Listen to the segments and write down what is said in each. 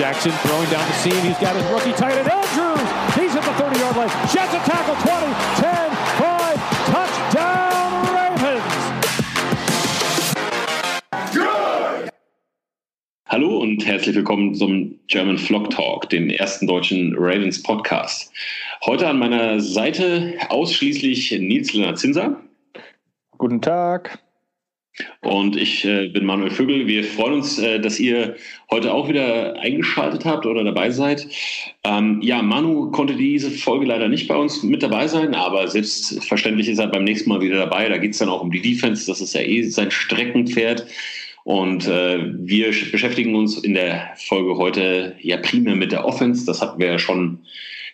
Jackson throwing down the seam. He's got his rookie tight end, Andrews. He's at the 30-yard line. Jets a tackle, 20, 10, 5, touchdown Ravens. Good. Hallo und herzlich willkommen zum German Flock Talk, dem ersten deutschen Ravens Podcast. Heute an meiner Seite ausschließlich Nils Lennart Zinser. Guten Tag. Und ich äh, bin Manuel Vögel. Wir freuen uns, äh, dass ihr heute auch wieder eingeschaltet habt oder dabei seid. Ähm, ja, Manu konnte diese Folge leider nicht bei uns mit dabei sein, aber selbstverständlich ist er beim nächsten Mal wieder dabei. Da geht es dann auch um die Defense. Das ist ja eh sein Streckenpferd. Und äh, wir beschäftigen uns in der Folge heute ja primär mit der Offense. Das hatten wir ja schon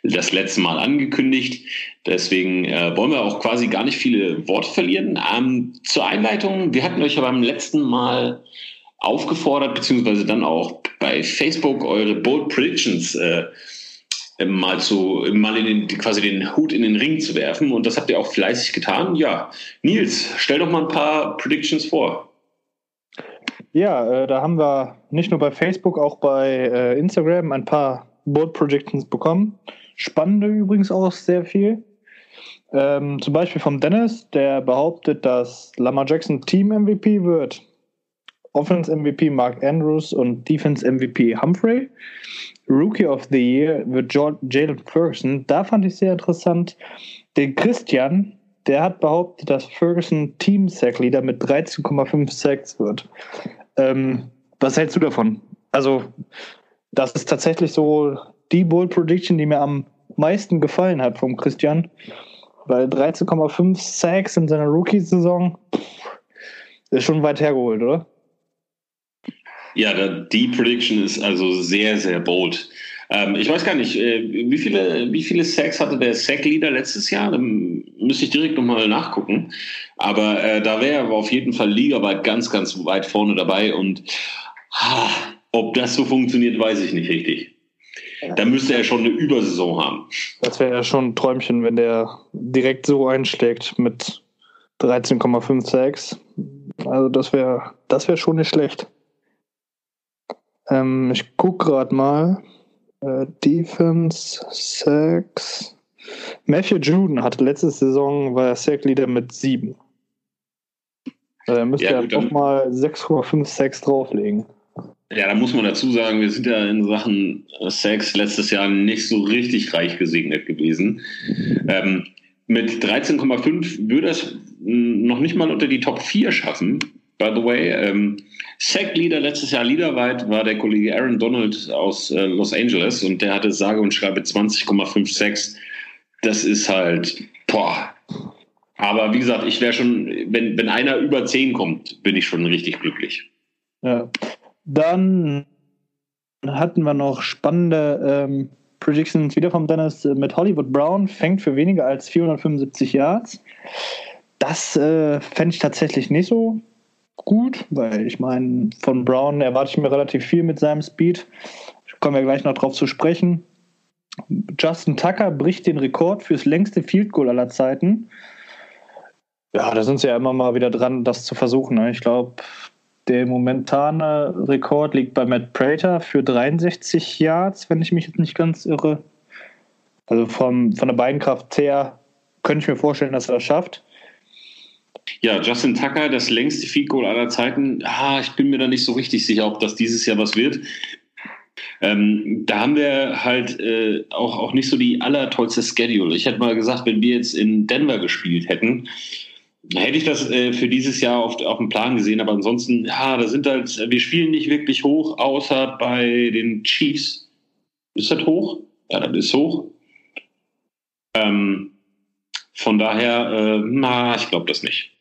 das letzte Mal angekündigt. Deswegen äh, wollen wir auch quasi gar nicht viele Worte verlieren. Ähm, zur Einleitung, wir hatten euch ja beim letzten Mal aufgefordert, beziehungsweise dann auch bei Facebook eure Bold Predictions äh, mal zu mal in den, quasi den Hut in den Ring zu werfen und das habt ihr auch fleißig getan. Ja, Nils, stell doch mal ein paar Predictions vor. Ja, äh, da haben wir nicht nur bei Facebook, auch bei äh, Instagram ein paar Bold Predictions bekommen. Spannende übrigens auch sehr viel. Ähm, zum Beispiel vom Dennis, der behauptet, dass Lamar Jackson Team MVP wird. Offense MVP Mark Andrews und Defense MVP Humphrey. Rookie of the Year wird Jalen Ferguson. Da fand ich sehr interessant. Den Christian, der hat behauptet, dass Ferguson Team Sack Leader mit 13,5 Sacks wird. Ähm, was hältst du davon? Also, das ist tatsächlich so die Bold Prediction, die mir am meisten gefallen hat vom Christian. Weil 13,5 Sacks in seiner Rookie-Saison ist schon weit hergeholt, oder? Ja, die Prediction ist also sehr, sehr bold. Ähm, ich weiß gar nicht, äh, wie viele, wie viele Sacks hatte der Sack-Leader letztes Jahr? Da müsste ich direkt nochmal nachgucken. Aber äh, da wäre er auf jeden Fall ligaweit ganz, ganz weit vorne dabei. Und ha, ob das so funktioniert, weiß ich nicht richtig. Da müsste er schon eine Übersaison haben. Das wäre ja schon ein Träumchen, wenn der direkt so einschlägt mit 13,5 Sacks. Also das wäre das wär schon nicht schlecht. Ähm, ich gucke gerade mal. Äh, Defense, Sacks. Matthew Juden hatte letzte Saison, war er Sack-Leader mit 7. Also er müsste ja, gut, ja auch mal 6,5 Sacks drauflegen. Ja, da muss man dazu sagen, wir sind ja in Sachen äh, Sex letztes Jahr nicht so richtig reich gesegnet gewesen. Ähm, mit 13,5 würde es noch nicht mal unter die Top 4 schaffen. By the way, ähm, Sack-Leader letztes Jahr liederweit war der Kollege Aaron Donald aus äh, Los Angeles und der hatte sage und schreibe 20,5 Sacks. Das ist halt, boah. Aber wie gesagt, ich wäre schon, wenn, wenn einer über 10 kommt, bin ich schon richtig glücklich. Ja, dann hatten wir noch spannende ähm, Predictions wieder vom Dennis mit Hollywood Brown, fängt für weniger als 475 Yards. Das äh, fände ich tatsächlich nicht so gut, weil ich meine, von Brown erwarte ich mir relativ viel mit seinem Speed. Kommen wir gleich noch drauf zu sprechen. Justin Tucker bricht den Rekord fürs längste Field Goal aller Zeiten. Ja, da sind sie ja immer mal wieder dran, das zu versuchen. Ne? Ich glaube, der momentane Rekord liegt bei Matt Prater für 63 Yards, wenn ich mich jetzt nicht ganz irre. Also vom, von der Beinkraft her könnte ich mir vorstellen, dass er das schafft. Ja, Justin Tucker, das längste Field Goal aller Zeiten. Ah, ich bin mir da nicht so richtig sicher, ob das dieses Jahr was wird. Ähm, da haben wir halt äh, auch, auch nicht so die allertollste Schedule. Ich hätte mal gesagt, wenn wir jetzt in Denver gespielt hätten, hätte ich das äh, für dieses Jahr auf, auf dem Plan gesehen, aber ansonsten, ja, da sind halt, wir spielen nicht wirklich hoch, außer bei den Chiefs. Ist das hoch? Ja, das ist hoch. Ähm, von daher, äh, na, ich glaube das nicht.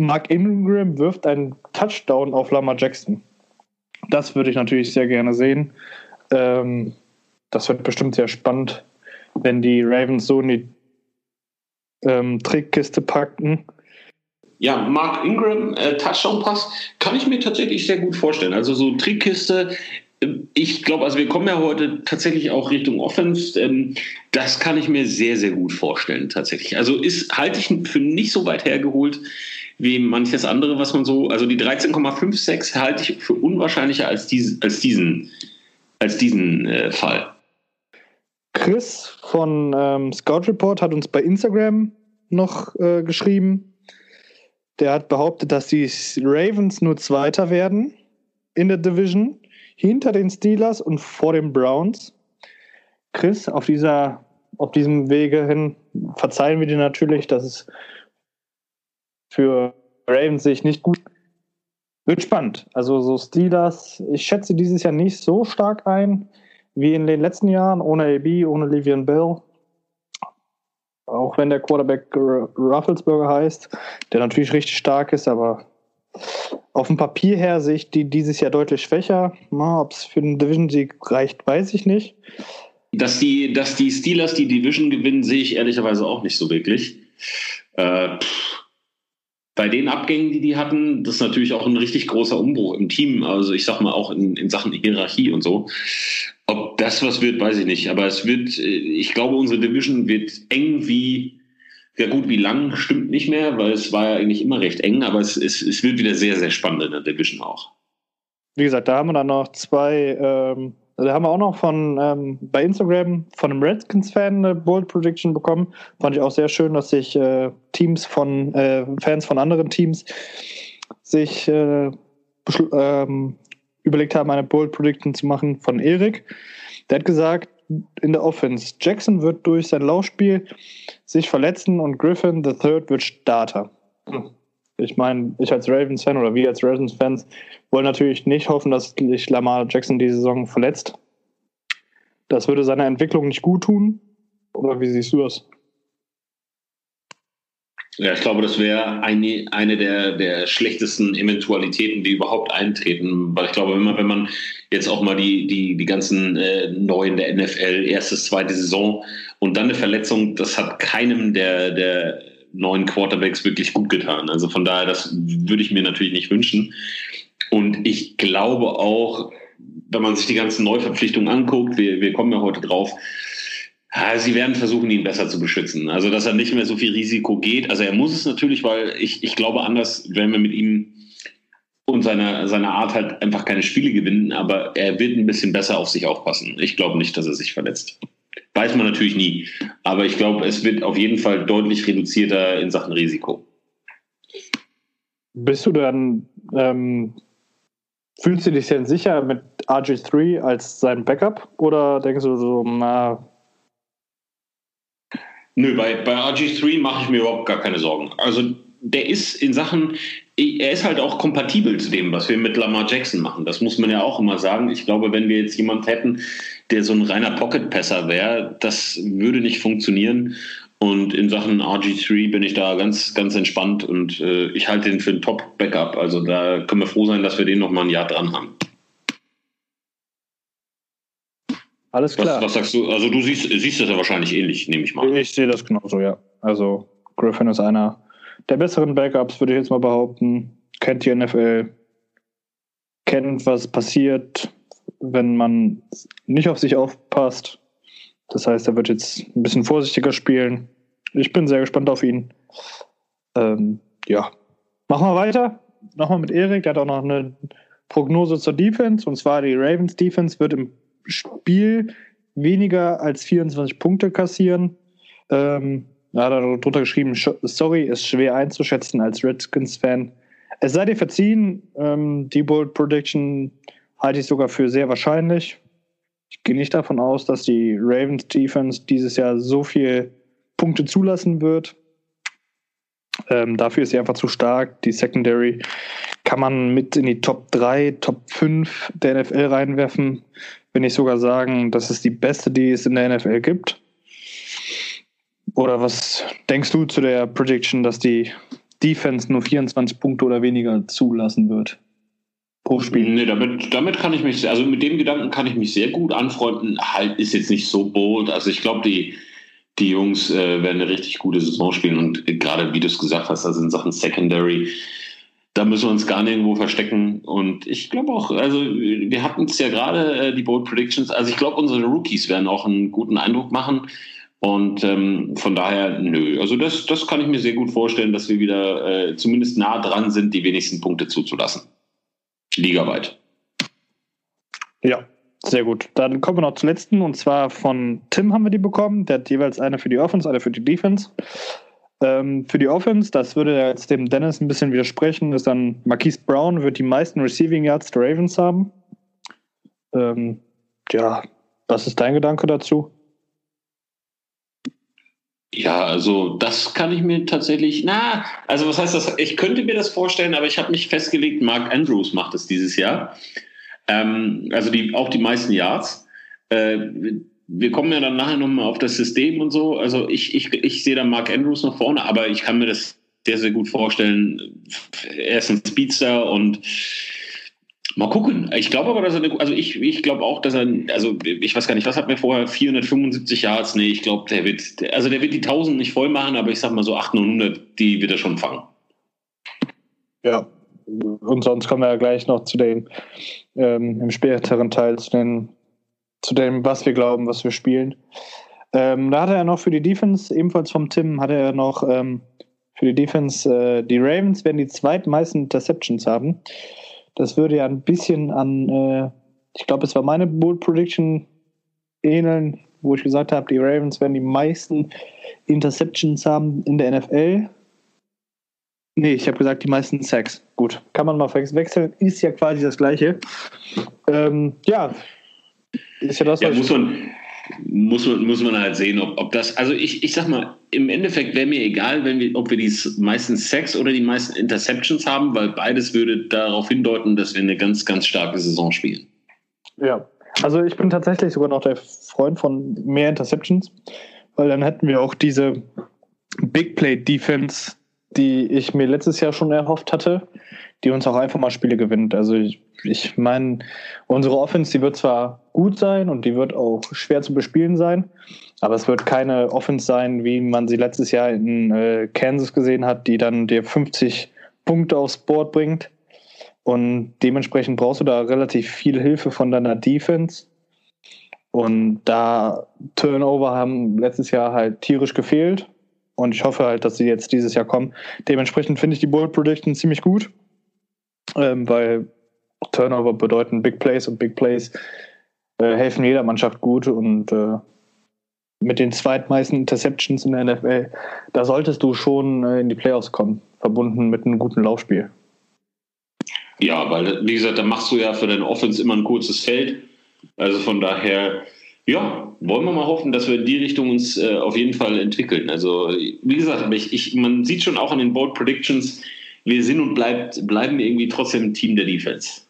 Mark Ingram wirft einen Touchdown auf Lamar Jackson. Das würde ich natürlich sehr gerne sehen. Ähm, das wird bestimmt sehr spannend, wenn die Ravens so in die ähm, Trickkiste packen. Ja, Mark Ingram, äh, Touchdown-Pass, kann ich mir tatsächlich sehr gut vorstellen. Also so Trickkiste, äh, ich glaube, also wir kommen ja heute tatsächlich auch Richtung Offense. Ähm, das kann ich mir sehr, sehr gut vorstellen, tatsächlich. Also ist, halte ich für nicht so weit hergeholt wie manches andere, was man so, also die 13,56 halte ich für unwahrscheinlicher als, dies, als diesen, als diesen äh, Fall. Chris von ähm, Scout Report hat uns bei Instagram noch äh, geschrieben. Der hat behauptet, dass die Ravens nur Zweiter werden in der Division, hinter den Steelers und vor den Browns. Chris, auf, dieser, auf diesem Wege hin verzeihen wir dir natürlich, dass es für Ravens sich nicht gut. Wird spannend. Also so Steelers, ich schätze dieses Jahr nicht so stark ein wie in den letzten Jahren, ohne AB, ohne Livian Bell. Auch wenn der Quarterback Rufflesburger heißt, der natürlich richtig stark ist, aber auf dem Papier her sehe ich die dieses Jahr deutlich schwächer. Ob es für einen Division-Sieg reicht, weiß ich nicht. Dass die, dass die Steelers die Division gewinnen, sehe ich ehrlicherweise auch nicht so wirklich. Äh, bei den Abgängen, die die hatten, das ist natürlich auch ein richtig großer Umbruch im Team. Also ich sag mal auch in, in Sachen Hierarchie und so. Ob das was wird, weiß ich nicht. Aber es wird, äh, ich glaube, unsere Division wird eng wie, ja gut, wie lang stimmt nicht mehr, weil es war ja eigentlich immer recht eng, aber es, es, es wird wieder sehr, sehr spannend in der Division auch. Wie gesagt, da haben wir dann noch zwei ähm, da haben wir auch noch von ähm, bei Instagram von einem Redskins-Fan eine Bold Prediction bekommen. Fand ich auch sehr schön, dass sich äh, Teams von äh, Fans von anderen Teams sich äh, ähm, überlegt haben, eine Bold Prediction zu machen von Erik. Der hat gesagt, in der Offense, Jackson wird durch sein Laufspiel sich verletzen und Griffin Third wird Starter. Hm. Ich meine, ich als Ravens-Fan oder wir als Ravens-Fans wollen natürlich nicht hoffen, dass sich Lamar Jackson die Saison verletzt. Das würde seiner Entwicklung nicht gut tun. Oder wie siehst du das? Ja, ich glaube, das wäre eine, eine der, der schlechtesten Eventualitäten, die überhaupt eintreten. Weil ich glaube, wenn man, wenn man jetzt auch mal die, die, die ganzen äh, Neuen der NFL, erstes, zweite Saison und dann eine Verletzung, das hat keinem der, der neuen Quarterbacks wirklich gut getan. Also von daher, das würde ich mir natürlich nicht wünschen. Und ich glaube auch, wenn man sich die ganzen Neuverpflichtungen anguckt, wir, wir kommen ja heute drauf, sie werden versuchen, ihn besser zu beschützen. Also, dass er nicht mehr so viel Risiko geht. Also, er muss es natürlich, weil ich, ich glaube, anders werden wir mit ihm und seiner, seiner Art halt einfach keine Spiele gewinnen, aber er wird ein bisschen besser auf sich aufpassen. Ich glaube nicht, dass er sich verletzt. Weiß man natürlich nie. Aber ich glaube, es wird auf jeden Fall deutlich reduzierter in Sachen Risiko. Bist du dann, ähm, fühlst du dich denn sicher mit RG3 als sein Backup? Oder denkst du so, na. Nö, bei, bei RG3 mache ich mir überhaupt gar keine Sorgen. Also der ist in Sachen, er ist halt auch kompatibel zu dem, was wir mit Lamar Jackson machen. Das muss man ja auch immer sagen. Ich glaube, wenn wir jetzt jemanden hätten, der so ein reiner Pocket-Passer wäre, das würde nicht funktionieren. Und in Sachen RG3 bin ich da ganz, ganz entspannt und äh, ich halte den für ein Top-Backup. Also da können wir froh sein, dass wir den noch mal ein Jahr dran haben. Alles klar. Was, was, sagst du? Also du siehst, siehst das ja wahrscheinlich ähnlich, nehme ich mal. Ich sehe das genauso, ja. Also Griffin ist einer der besseren Backups, würde ich jetzt mal behaupten. Kennt die NFL, kennt, was passiert, wenn man nicht auf sich aufpasst. Das heißt, er wird jetzt ein bisschen vorsichtiger spielen. Ich bin sehr gespannt auf ihn. Ähm, ja. Machen wir weiter. Nochmal mit Erik. Der hat auch noch eine Prognose zur Defense. Und zwar die Ravens Defense wird im Spiel weniger als 24 Punkte kassieren. Ähm, er hat darunter geschrieben, sorry, ist schwer einzuschätzen als Redskins-Fan. Es sei dir verziehen, ähm, die Bold Prediction halte ich sogar für sehr wahrscheinlich. Ich gehe nicht davon aus, dass die Ravens Defense dieses Jahr so viel Punkte zulassen wird. Ähm, dafür ist sie einfach zu stark. Die Secondary kann man mit in die Top 3, Top 5 der NFL reinwerfen. Wenn ich sogar sagen, das ist die beste, die es in der NFL gibt. Oder was denkst du zu der Prediction, dass die Defense nur 24 Punkte oder weniger zulassen wird? pro Spiel. Nee, damit, damit kann ich mich, also mit dem Gedanken kann ich mich sehr gut anfreunden. Halt ist jetzt nicht so bold. Also ich glaube, die, die Jungs äh, werden eine richtig gute Saison spielen und gerade wie du es gesagt hast, also in Sachen Secondary, da müssen wir uns gar nirgendwo verstecken. Und ich glaube auch, also wir hatten es ja gerade, äh, die Bold Predictions, also ich glaube, unsere Rookies werden auch einen guten Eindruck machen. Und ähm, von daher, nö, also das, das kann ich mir sehr gut vorstellen, dass wir wieder äh, zumindest nah dran sind, die wenigsten Punkte zuzulassen. Ligaweit. Ja, sehr gut. Dann kommen wir noch zum letzten und zwar von Tim haben wir die bekommen. Der hat jeweils eine für die Offense, eine für die Defense. Ähm, für die Offense, das würde jetzt dem Dennis ein bisschen widersprechen, ist dann Marquise Brown wird die meisten Receiving Yards der Ravens haben. Ähm, ja, was ist dein Gedanke dazu? Ja, also das kann ich mir tatsächlich, na, also was heißt das? Ich könnte mir das vorstellen, aber ich habe mich festgelegt, Mark Andrews macht es dieses Jahr. Ähm, also die, auch die meisten Yards. Äh, wir kommen ja dann nachher nochmal auf das System und so. Also ich, ich, ich sehe da Mark Andrews noch vorne, aber ich kann mir das sehr, sehr gut vorstellen. Er ist ein Speedster und Mal gucken. Ich glaube aber, dass er eine, also ich, ich glaube auch, dass er, also ich weiß gar nicht, was hat mir vorher 475 Yards? Nee, ich glaube, der wird, also der wird die 1000 nicht voll machen, aber ich sag mal so 800, die wird er schon fangen. Ja, und sonst kommen wir ja gleich noch zu den, ähm, im späteren Teil zu den, zu dem, was wir glauben, was wir spielen. Ähm, da hat er noch für die Defense, ebenfalls vom Tim, hat er noch ähm, für die Defense, äh, die Ravens werden die zweitmeisten Interceptions haben. Das würde ja ein bisschen an, äh, ich glaube, es war meine Bull Prediction ähneln, wo ich gesagt habe, die Ravens werden die meisten Interceptions haben in der NFL. Nee, ich habe gesagt, die meisten Sacks. Gut, kann man mal wechseln, ist ja quasi das Gleiche. Ähm, ja, ist ja das, ja, muss man, muss man, muss man halt sehen, ob, ob das, also ich, ich sag mal, im Endeffekt wäre mir egal, wenn wir, ob wir die meisten Sacks oder die meisten Interceptions haben, weil beides würde darauf hindeuten, dass wir eine ganz, ganz starke Saison spielen. Ja, also ich bin tatsächlich sogar noch der Freund von mehr Interceptions, weil dann hätten wir auch diese Big Play Defense, die ich mir letztes Jahr schon erhofft hatte, die uns auch einfach mal Spiele gewinnt. Also ich, ich meine, unsere Offense, die wird zwar gut sein und die wird auch schwer zu bespielen sein, aber es wird keine Offense sein, wie man sie letztes Jahr in äh, Kansas gesehen hat, die dann dir 50 Punkte aufs Board bringt. Und dementsprechend brauchst du da relativ viel Hilfe von deiner Defense. Und da Turnover haben letztes Jahr halt tierisch gefehlt. Und ich hoffe halt, dass sie jetzt dieses Jahr kommen. Dementsprechend finde ich die Bold Prediction ziemlich gut ähm, weil Turnover bedeuten Big Plays und Big Plays äh, helfen jeder Mannschaft gut und äh, mit den zweitmeisten Interceptions in der NFL, da solltest du schon äh, in die Playoffs kommen, verbunden mit einem guten Laufspiel. Ja, weil, wie gesagt, da machst du ja für deine Offense immer ein kurzes Feld. Also von daher, ja, wollen wir mal hoffen, dass wir in die Richtung uns äh, auf jeden Fall entwickeln. Also, wie gesagt, ich, ich, man sieht schon auch an den Bold Predictions, wir sind und bleibt, bleiben irgendwie trotzdem ein Team der Defense.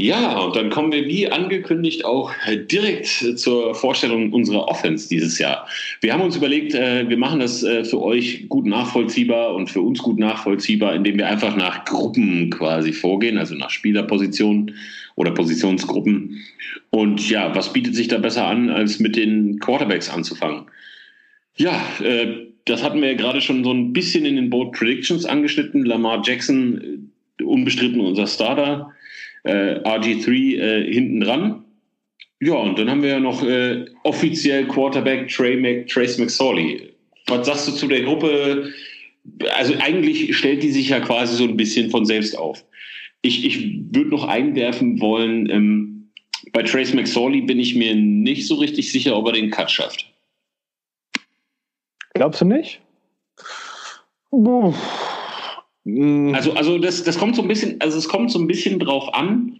Ja, und dann kommen wir wie angekündigt auch direkt zur Vorstellung unserer Offense dieses Jahr. Wir haben uns überlegt, äh, wir machen das äh, für euch gut nachvollziehbar und für uns gut nachvollziehbar, indem wir einfach nach Gruppen quasi vorgehen, also nach Spielerpositionen oder Positionsgruppen. Und ja, was bietet sich da besser an, als mit den Quarterbacks anzufangen? Ja, äh, das hatten wir ja gerade schon so ein bisschen in den Board Predictions angeschnitten. Lamar Jackson, unbestritten unser Starter. Äh, RG3 äh, hinten dran. Ja, und dann haben wir ja noch äh, offiziell Quarterback Trey Mac, Trace McSorley. Was sagst du zu der Gruppe? Also eigentlich stellt die sich ja quasi so ein bisschen von selbst auf. Ich, ich würde noch einwerfen wollen, ähm, bei Trace McSorley bin ich mir nicht so richtig sicher, ob er den Cut schafft. Glaubst du nicht? Also, also das, das kommt so ein bisschen, also es kommt so ein bisschen drauf an,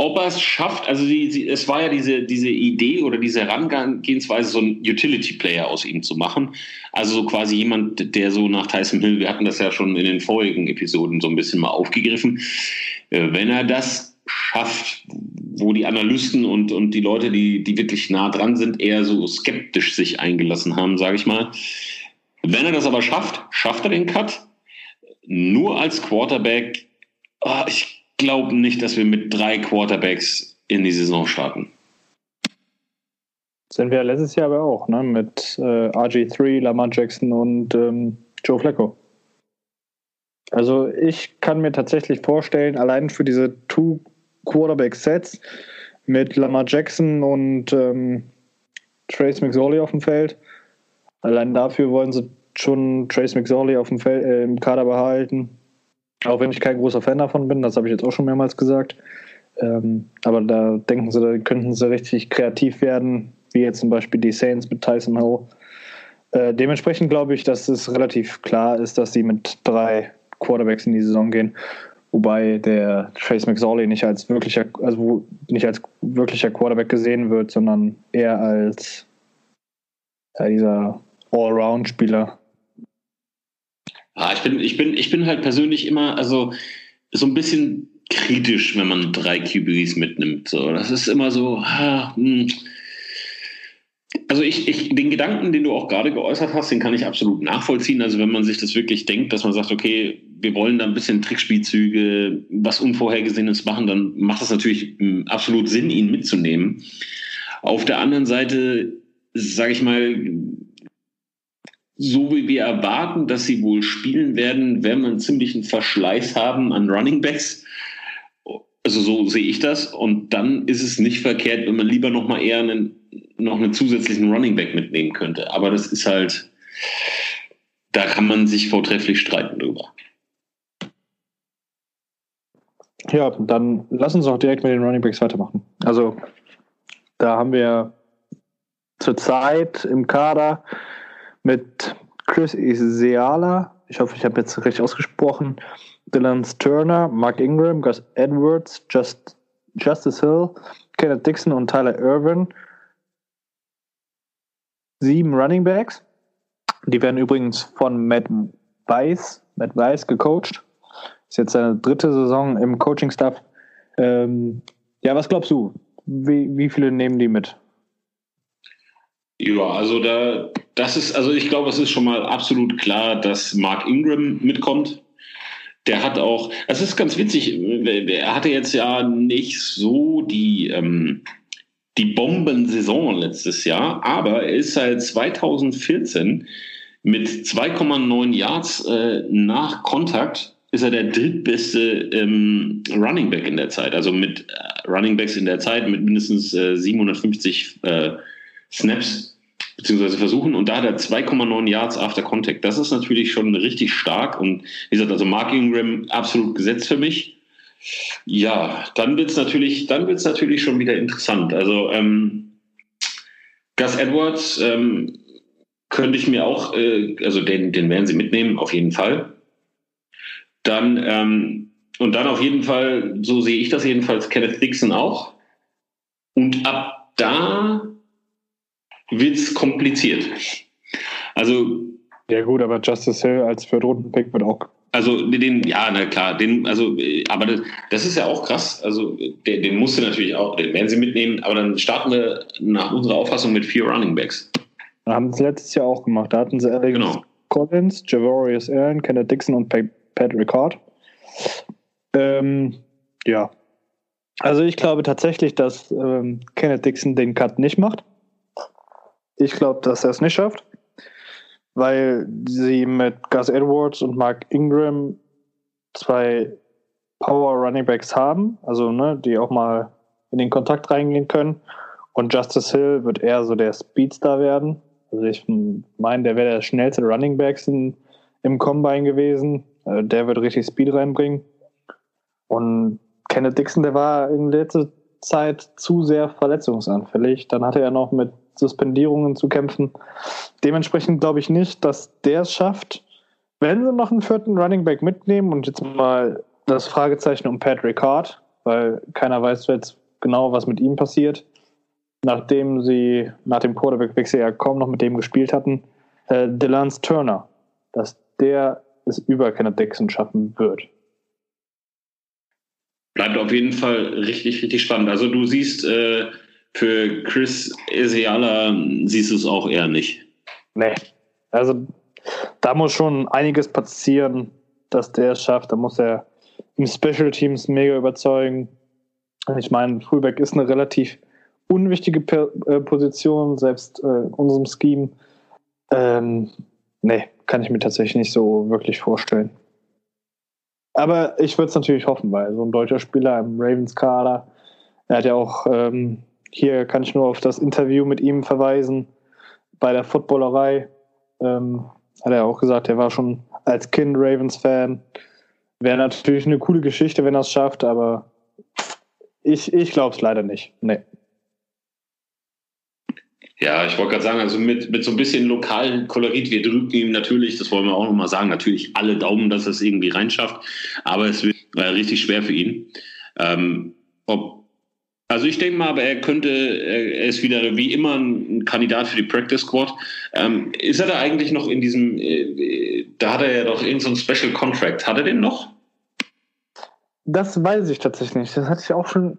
ob er es schafft. Also die, die, es war ja diese, diese Idee oder diese Herangehensweise, so einen Utility-Player aus ihm zu machen. Also so quasi jemand, der so nach Tyson Hill, wir hatten das ja schon in den vorigen Episoden so ein bisschen mal aufgegriffen. Äh, wenn er das schafft, wo die Analysten und, und die Leute, die, die wirklich nah dran sind, eher so skeptisch sich eingelassen haben, sage ich mal. Wenn er das aber schafft, schafft er den Cut. Nur als Quarterback, oh, ich glaube nicht, dass wir mit drei Quarterbacks in die Saison starten. Sind wir letztes Jahr aber auch, ne? Mit äh, RG3, Lamar Jackson und ähm, Joe Flacco. Also ich kann mir tatsächlich vorstellen, allein für diese Two Quarterback Sets mit Lamar Jackson und ähm, Trace McSorley auf dem Feld, allein dafür wollen sie schon Trace McSorley auf dem Feld, äh, im Kader behalten. Auch wenn ich kein großer Fan davon bin, das habe ich jetzt auch schon mehrmals gesagt. Ähm, aber da denken sie, da könnten sie richtig kreativ werden, wie jetzt zum Beispiel die Saints mit Tyson Hill. Äh, dementsprechend glaube ich, dass es relativ klar ist, dass sie mit drei Quarterbacks in die Saison gehen. Wobei der Trace McSorley nicht als wirklicher, also nicht als wirklicher Quarterback gesehen wird, sondern eher als ja, dieser Allround-Spieler. Ja, ich bin, ich bin, ich bin halt persönlich immer, also so ein bisschen kritisch, wenn man drei QBs mitnimmt. So, das ist immer so, ah, hm also ich, ich, den Gedanken, den du auch gerade geäußert hast, den kann ich absolut nachvollziehen. Also wenn man sich das wirklich denkt, dass man sagt, okay, wir wollen da ein bisschen Trickspielzüge, was Unvorhergesehenes machen, dann macht es natürlich hm, absolut Sinn, ihn mitzunehmen. Auf der anderen Seite, sage ich mal, so wie wir erwarten, dass sie wohl spielen werden, werden wir einen ziemlichen Verschleiß haben an Running Backs. Also so sehe ich das. Und dann ist es nicht verkehrt, wenn man lieber noch mal eher einen noch einen zusätzlichen Running Back mitnehmen könnte. Aber das ist halt, da kann man sich vortrefflich streiten drüber. Ja, dann lass uns auch direkt mit den Running Backs weitermachen. Also, da haben wir zurzeit im Kader mit Chris Isiala, ich hoffe, ich habe jetzt richtig ausgesprochen, Dylan Turner, Mark Ingram, Gus Edwards, Just, Justice Hill, Kenneth Dixon und Tyler Irvin sieben Running Backs. Die werden übrigens von Matt Weiss, Matt Weiss gecoacht. Ist jetzt seine dritte Saison im Coaching-Staff. Ähm, ja, was glaubst du? Wie, wie viele nehmen die mit? Ja, also da, das ist, also ich glaube, es ist schon mal absolut klar, dass Mark Ingram mitkommt. Der hat auch, das ist ganz witzig, er hatte jetzt ja nicht so die, ähm, die Bombensaison letztes Jahr, aber er ist seit 2014 mit 2,9 Yards äh, nach Kontakt ist er der drittbeste ähm, Running Back in der Zeit. Also mit äh, Running Backs in der Zeit mit mindestens äh, 750 äh, Snaps beziehungsweise Versuchen und da hat er 2,9 Yards after Contact. Das ist natürlich schon richtig stark und wie gesagt, also Mark Ingram absolut gesetzt für mich. Ja, dann wird es natürlich, dann wird's natürlich schon wieder interessant. Also ähm, Gus Edwards ähm, könnte ich mir auch, äh, also den, den werden sie mitnehmen, auf jeden Fall. Dann ähm, und dann auf jeden Fall, so sehe ich das jedenfalls, Kenneth Dixon auch. Und ab da wird es kompliziert. Also ja gut, aber Justice Hill als Viertrunden-Pick wird auch also den, ja, na klar, den, also, aber das, das ist ja auch krass. Also den, den musst du natürlich auch, den werden sie mitnehmen, aber dann starten wir nach unserer Auffassung mit vier Running Backs. Haben sie letztes Jahr auch gemacht. Da hatten sie Alex genau. Collins, Javorius Aaron, Kenneth Dixon und Pat Ricard. Ähm, ja. Also ich glaube tatsächlich, dass ähm, Kenneth Dixon den Cut nicht macht. Ich glaube, dass er es nicht schafft weil sie mit Gus Edwards und Mark Ingram zwei Power Running Backs haben, also ne, die auch mal in den Kontakt reingehen können. Und Justice Hill wird eher so der Speedstar werden. Also ich meine, der wäre der schnellste Running Backs in, im Combine gewesen. Also der wird richtig Speed reinbringen. Und Kenneth Dixon, der war in letzter Zeit zu sehr verletzungsanfällig. Dann hatte er noch mit Suspendierungen zu kämpfen. Dementsprechend glaube ich nicht, dass der es schafft. Wenn sie noch einen vierten Running Back mitnehmen und jetzt mal das Fragezeichen um Patrick Hart, weil keiner weiß jetzt genau, was mit ihm passiert, nachdem sie nach dem Quarterback-Wechsel ja kaum noch mit dem gespielt hatten, äh, Delance Turner, dass der es über Kenneth Dixon schaffen wird. Bleibt auf jeden Fall richtig, richtig spannend. Also du siehst äh, für Chris Ezeala siehst du es auch eher nicht. Nee. Also da muss schon einiges passieren, dass der es schafft. Da muss er im Special Teams mega überzeugen. Ich meine, Fullback ist eine relativ unwichtige äh, Position, selbst äh, in unserem Scheme. Ähm, nee, kann ich mir tatsächlich nicht so wirklich vorstellen. Aber ich würde es natürlich hoffen, weil so ein deutscher Spieler im Ravens-Kader, er hat ja auch, ähm, hier kann ich nur auf das Interview mit ihm verweisen, bei der Footballerei, ähm, hat er auch gesagt, er war schon als Kind Ravens-Fan. Wäre natürlich eine coole Geschichte, wenn er es schafft, aber ich, ich glaube es leider nicht. Nee. Ja, ich wollte gerade sagen, also mit, mit so ein bisschen lokalen Kolorit, wir drücken ihm natürlich, das wollen wir auch nochmal sagen, natürlich alle Daumen, dass er es irgendwie reinschafft, aber es wird äh, richtig schwer für ihn. Ähm, ob, also ich denke mal, er könnte, er ist wieder wie immer ein Kandidat für die Practice Squad. Ähm, ist er da eigentlich noch in diesem, äh, da hat er ja doch irgendeinen so Special Contract, hat er den noch? Das weiß ich tatsächlich nicht. Das hatte ich auch schon.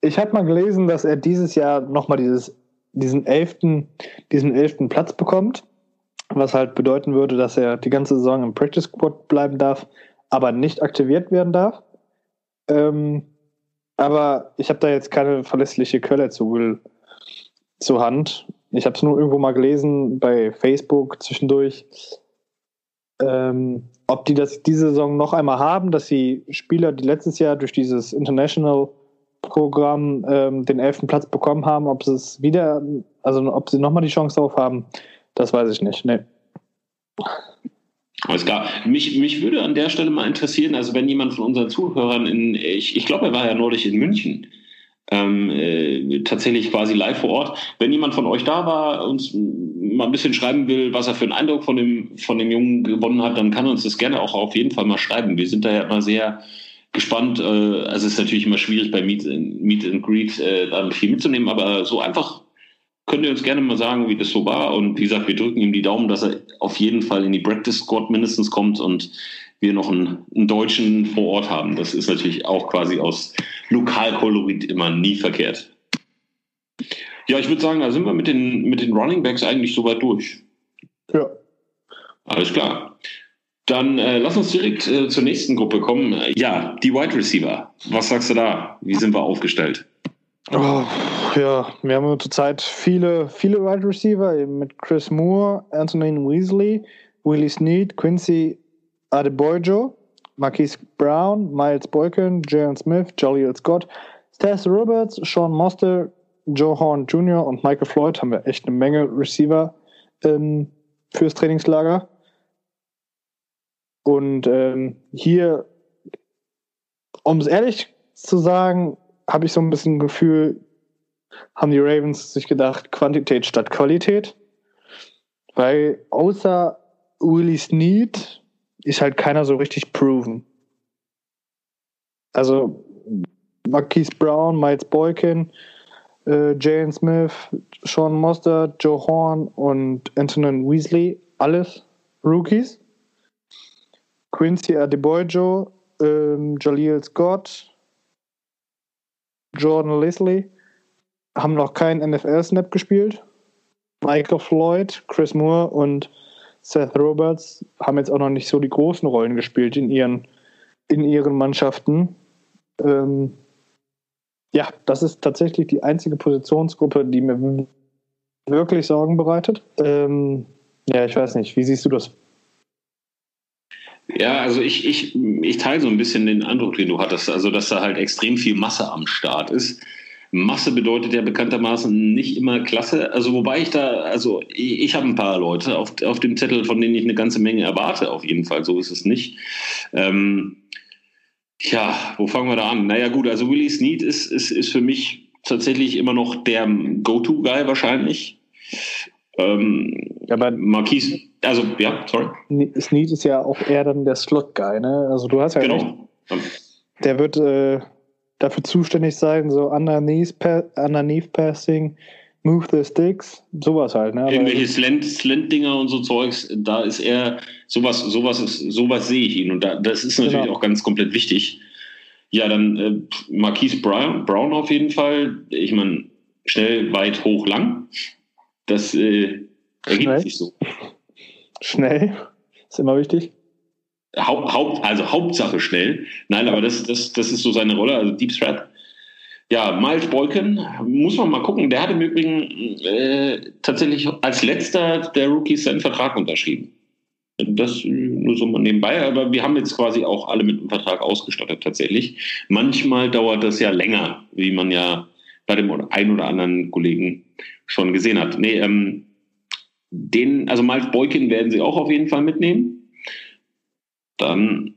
Ich habe mal gelesen, dass er dieses Jahr nochmal dieses diesen elften, diesen elften Platz bekommt, was halt bedeuten würde, dass er die ganze Saison im Practice Squad bleiben darf, aber nicht aktiviert werden darf. Ähm, aber ich habe da jetzt keine verlässliche Quelle zu zur Hand. Ich habe es nur irgendwo mal gelesen bei Facebook zwischendurch, ähm, ob die das diese Saison noch einmal haben, dass die Spieler, die letztes Jahr durch dieses International Programm ähm, den elften Platz bekommen haben, ob sie es wieder, also ob sie nochmal die Chance darauf haben, das weiß ich nicht. Nee. Alles klar. Mich, mich würde an der Stelle mal interessieren, also wenn jemand von unseren Zuhörern in, ich, ich glaube, er war ja neulich in München, ähm, äh, tatsächlich quasi live vor Ort. Wenn jemand von euch da war, uns mal ein bisschen schreiben will, was er für einen Eindruck von dem, von dem Jungen gewonnen hat, dann kann er uns das gerne auch auf jeden Fall mal schreiben. Wir sind da ja immer sehr, gespannt. Äh, also es ist natürlich immer schwierig bei Meet, Meet and Greet äh, da viel mitzunehmen, aber so einfach könnt ihr uns gerne mal sagen, wie das so war. Und wie gesagt, wir drücken ihm die Daumen, dass er auf jeden Fall in die Practice Squad mindestens kommt und wir noch einen, einen Deutschen vor Ort haben. Das ist natürlich auch quasi aus Lokalkolorit immer nie verkehrt. Ja, ich würde sagen, da sind wir mit den, mit den Running Backs eigentlich soweit durch. Ja. Alles klar. Dann äh, lass uns direkt äh, zur nächsten Gruppe kommen. Ja, die Wide Receiver. Was sagst du da? Wie sind wir aufgestellt? Oh, ja, wir haben zurzeit viele, viele Wide Receiver mit Chris Moore, Anthony Weasley, Willie Snead, Quincy Adebojo, Marquise Brown, Miles Boykin, Jalen Smith, Joliet Scott, Stas Roberts, Sean Moster, Joe Horn Jr. und Michael Floyd haben wir echt eine Menge Receiver ähm, fürs Trainingslager. Und ähm, hier, um es ehrlich zu sagen, habe ich so ein bisschen Gefühl, haben die Ravens sich gedacht, Quantität statt Qualität. Weil außer Willie Snead ist halt keiner so richtig proven. Also Marquise Brown, Miles Boykin, äh, Jane Smith, Sean Moster, Joe Horn und Antonin Weasley, alles Rookies. Quincy Adebojo, ähm, Jaleel Scott, Jordan Leslie haben noch keinen NFL-Snap gespielt. Michael Floyd, Chris Moore und Seth Roberts haben jetzt auch noch nicht so die großen Rollen gespielt in ihren, in ihren Mannschaften. Ähm, ja, das ist tatsächlich die einzige Positionsgruppe, die mir wirklich Sorgen bereitet. Ähm, ja, ich weiß nicht, wie siehst du das? Ja, also ich, ich, ich teile so ein bisschen den Eindruck, den du hattest, also dass da halt extrem viel Masse am Start ist. Masse bedeutet ja bekanntermaßen nicht immer Klasse. Also wobei ich da, also ich, ich habe ein paar Leute auf, auf dem Zettel, von denen ich eine ganze Menge erwarte, auf jeden Fall. So ist es nicht. Ähm, ja, wo fangen wir da an? Naja gut, also Willie Snead ist, ist, ist für mich tatsächlich immer noch der Go-To-Guy wahrscheinlich. Ähm, aber Marquise, also ja, sorry. Snead ist ja auch eher dann der Slot-Guy, ne? Also du hast ja genau. Recht. Der wird äh, dafür zuständig sein, so underneath, underneath Passing, Move the Sticks, sowas halt. Ne? Irgendwelche Slant, Slant-Dinger und so Zeugs, da ist er, sowas, sowas ist, sowas sehe ich ihn. Und da, das ist natürlich genau. auch ganz komplett wichtig. Ja, dann äh, Marquise Brown, Brown auf jeden Fall. Ich meine, schnell, weit, hoch, lang. Das äh, ergibt Schnell. sich so. Schnell, ist immer wichtig. Haupt, Haupt, also Hauptsache schnell. Nein, aber das, das, das ist so seine Rolle, also Deep Threat. Ja, Miles Boykin, muss man mal gucken. Der hat im Übrigen äh, tatsächlich als letzter der Rookies seinen Vertrag unterschrieben. Das nur so mal nebenbei, aber wir haben jetzt quasi auch alle mit einem Vertrag ausgestattet tatsächlich. Manchmal dauert das ja länger, wie man ja bei dem einen oder anderen Kollegen schon gesehen hat. Nee, ähm, den, also Miles Boykin werden sie auch auf jeden Fall mitnehmen. Dann,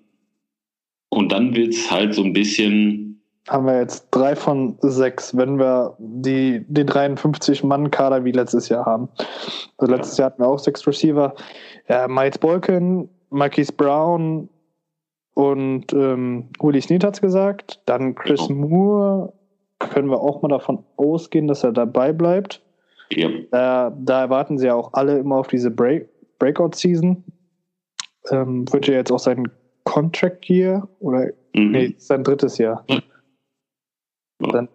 und dann wird es halt so ein bisschen. Haben wir jetzt drei von sechs, wenn wir die, die 53-Mann-Kader wie letztes Jahr haben. Also letztes Jahr hatten wir auch sechs Receiver. Ja, Miles Boykin, Marquise Brown und ähm, Willie Snead hat es gesagt. Dann Chris genau. Moore. Können wir auch mal davon ausgehen, dass er dabei bleibt. Ja. Äh, da erwarten sie ja auch alle immer auf diese Break Breakout-Season. Ähm, wird ja jetzt auch sein Contract Year oder mhm. nee, sein drittes Jahr. Ja. Dann,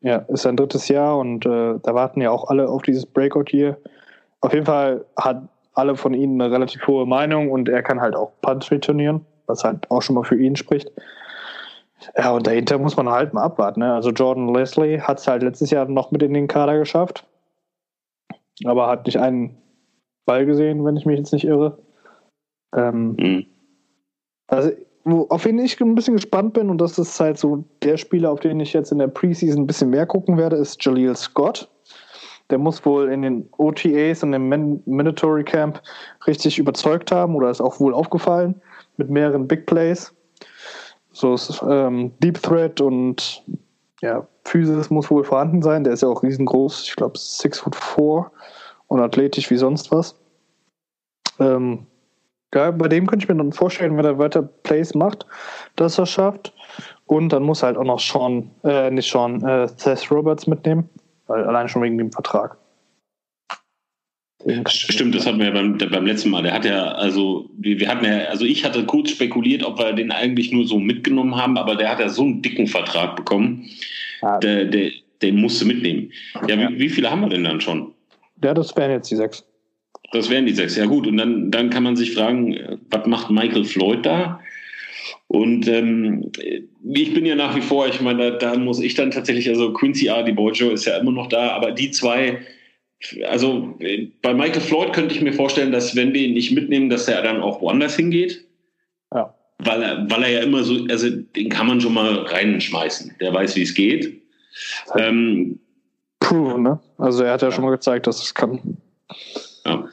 ja, ist sein drittes Jahr und äh, da warten ja auch alle auf dieses Breakout Year. Auf jeden Fall hat alle von ihnen eine relativ hohe Meinung und er kann halt auch Punts returnieren, was halt auch schon mal für ihn spricht. Ja, und dahinter muss man halt mal abwarten. Ne? Also Jordan Leslie hat es halt letztes Jahr noch mit in den Kader geschafft aber hat nicht einen Ball gesehen, wenn ich mich jetzt nicht irre. Ähm, mhm. Also, wo, auf wen ich ein bisschen gespannt bin, und das ist halt so der Spieler, auf den ich jetzt in der Preseason ein bisschen mehr gucken werde, ist Jaleel Scott. Der muss wohl in den OTAs und im Mandatory Camp richtig überzeugt haben oder ist auch wohl aufgefallen mit mehreren Big Plays. So ist ähm, Deep Threat und ja, Physis muss wohl vorhanden sein. Der ist ja auch riesengroß. Ich glaube, 6 foot 4 und athletisch wie sonst was. Ähm, ja, bei dem könnte ich mir dann vorstellen, wenn er weiter Plays macht, dass er schafft. Und dann muss halt auch noch Sean, äh, nicht Sean, äh, Seth Roberts mitnehmen, weil allein schon wegen dem Vertrag. Stimmt, das hatten wir ja beim, beim letzten Mal. Der hat ja, also, wir hatten ja, also ich hatte kurz spekuliert, ob wir den eigentlich nur so mitgenommen haben, aber der hat ja so einen dicken Vertrag bekommen. Ja. Der, der, den musste mitnehmen. Ja, Wie, wie viele haben wir denn dann schon? Ja, das wären jetzt die sechs. Das wären die sechs, ja gut. Und dann, dann kann man sich fragen, was macht Michael Floyd da? Und ähm, ich bin ja nach wie vor, ich meine, da, da muss ich dann tatsächlich, also Quincy A. Bojo ist ja immer noch da, aber die zwei, also bei Michael Floyd könnte ich mir vorstellen, dass wenn wir ihn nicht mitnehmen, dass er dann auch woanders hingeht. Ja. Weil er, weil er ja immer so, also den kann man schon mal reinschmeißen. Der weiß, wie es geht. Ähm, proven, ne? Also er hat ja, ja. schon mal gezeigt, dass es kann. Ja.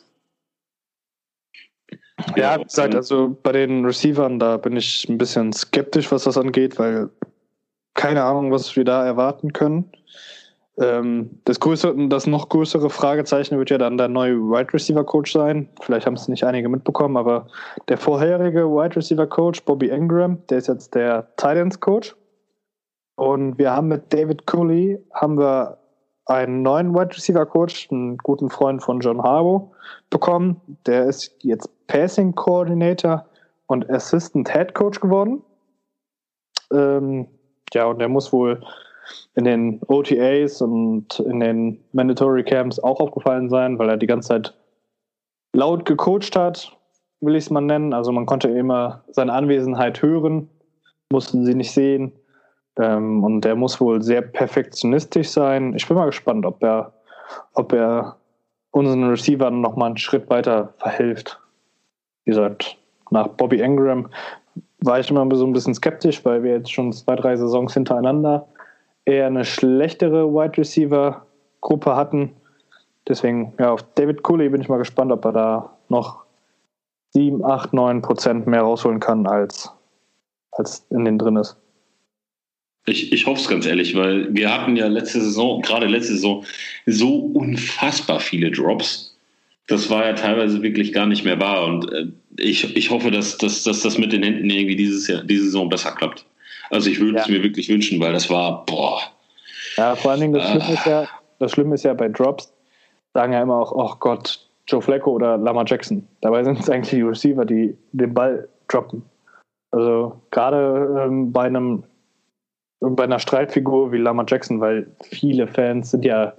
Ja, wie gesagt, also bei den Receivern, da bin ich ein bisschen skeptisch, was das angeht, weil keine Ahnung, was wir da erwarten können. Ähm, das, größere, das noch größere Fragezeichen wird ja dann der neue Wide Receiver Coach sein. Vielleicht haben es nicht einige mitbekommen, aber der vorherige Wide Receiver Coach, Bobby Ingram, der ist jetzt der Titans Coach. Und wir haben mit David Cooley haben wir einen neuen Wide Receiver Coach, einen guten Freund von John Harbaugh, bekommen. Der ist jetzt Passing Coordinator und Assistant Head Coach geworden. Ähm, ja, und der muss wohl in den OTAs und in den Mandatory Camps auch aufgefallen sein, weil er die ganze Zeit laut gecoacht hat, will ich es mal nennen. Also man konnte immer seine Anwesenheit hören, mussten sie nicht sehen. Ähm, und der muss wohl sehr perfektionistisch sein. Ich bin mal gespannt, ob er, ob er unseren Receivern noch mal einen Schritt weiter verhilft. Wie gesagt, nach Bobby Ingram war ich immer so ein bisschen skeptisch, weil wir jetzt schon zwei, drei Saisons hintereinander eher eine schlechtere Wide Receiver Gruppe hatten. Deswegen, ja, auf David Cooley bin ich mal gespannt, ob er da noch 7, 8, 9 Prozent mehr rausholen kann, als, als in den drin ist. Ich, ich hoffe es ganz ehrlich, weil wir hatten ja letzte Saison, gerade letzte Saison, so unfassbar viele Drops. Das war ja teilweise wirklich gar nicht mehr wahr. Und äh, ich, ich hoffe, dass, dass, dass das mit den Händen irgendwie dieses Jahr, diese Saison besser klappt. Also ich würde ja. es mir wirklich wünschen, weil das war, boah. Ja, vor allen Dingen das Schlimme ist ja, das Schlimme ist ja bei Drops, sagen ja immer auch, oh Gott, Joe Flacco oder Lama Jackson. Dabei sind es eigentlich die Receiver, die den Ball droppen. Also gerade ähm, bei einem bei einer Streitfigur wie Lama Jackson, weil viele Fans sind ja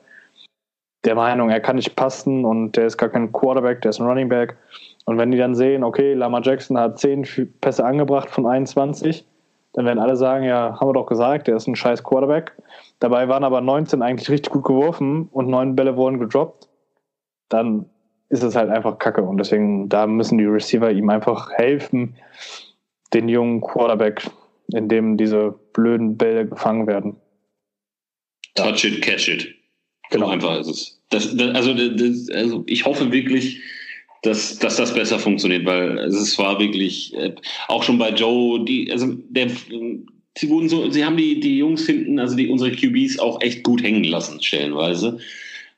der Meinung, er kann nicht passen und der ist gar kein Quarterback, der ist ein Running Back. Und wenn die dann sehen, okay, Lama Jackson hat 10 Pässe angebracht von 21, dann werden alle sagen, ja, haben wir doch gesagt, der ist ein scheiß Quarterback. Dabei waren aber 19 eigentlich richtig gut geworfen und 9 Bälle wurden gedroppt. Dann ist es halt einfach kacke. Und deswegen, da müssen die Receiver ihm einfach helfen, den jungen Quarterback, in dem diese blöden Bälle gefangen werden. Touch it, catch it. Genau. So einfach ist es. Das, das, also, das, also ich hoffe wirklich, dass, dass das besser funktioniert, weil es war wirklich äh, auch schon bei Joe, die, also der, sie wurden so, sie haben die, die Jungs hinten, also die unsere QBs auch echt gut hängen lassen, stellenweise.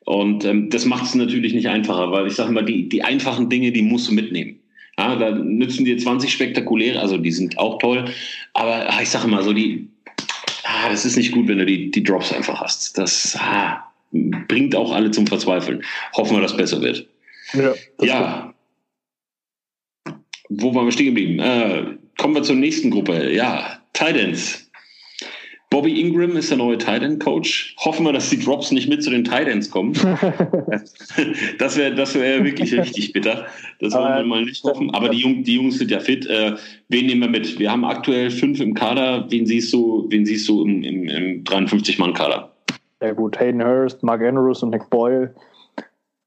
Und ähm, das macht es natürlich nicht einfacher, weil ich sage mal, die, die einfachen Dinge, die musst du mitnehmen. Ja, da nützen dir 20 spektakuläre, also die sind auch toll, aber ich sage mal so, die, ah, das ist nicht gut, wenn du die, die Drops einfach hast. Das ah, bringt auch alle zum Verzweifeln. Hoffen wir, dass es besser wird. Ja. ja. Wo waren wir stehen geblieben? Äh, kommen wir zur nächsten Gruppe. Ja, Titans. Bobby Ingram ist der neue Titan Coach. Hoffen wir, dass die Drops nicht mit zu den Titans kommen. das wäre das wär wirklich richtig bitter. Das wollen wir mal nicht hoffen. Aber die, Jung, die Jungs sind ja fit. Äh, wen nehmen wir mit? Wir haben aktuell fünf im Kader. Wen siehst du, wen siehst du im, im, im 53-Mann-Kader? Ja gut, Hayden Hurst, Mark Andrews und Nick Boyle,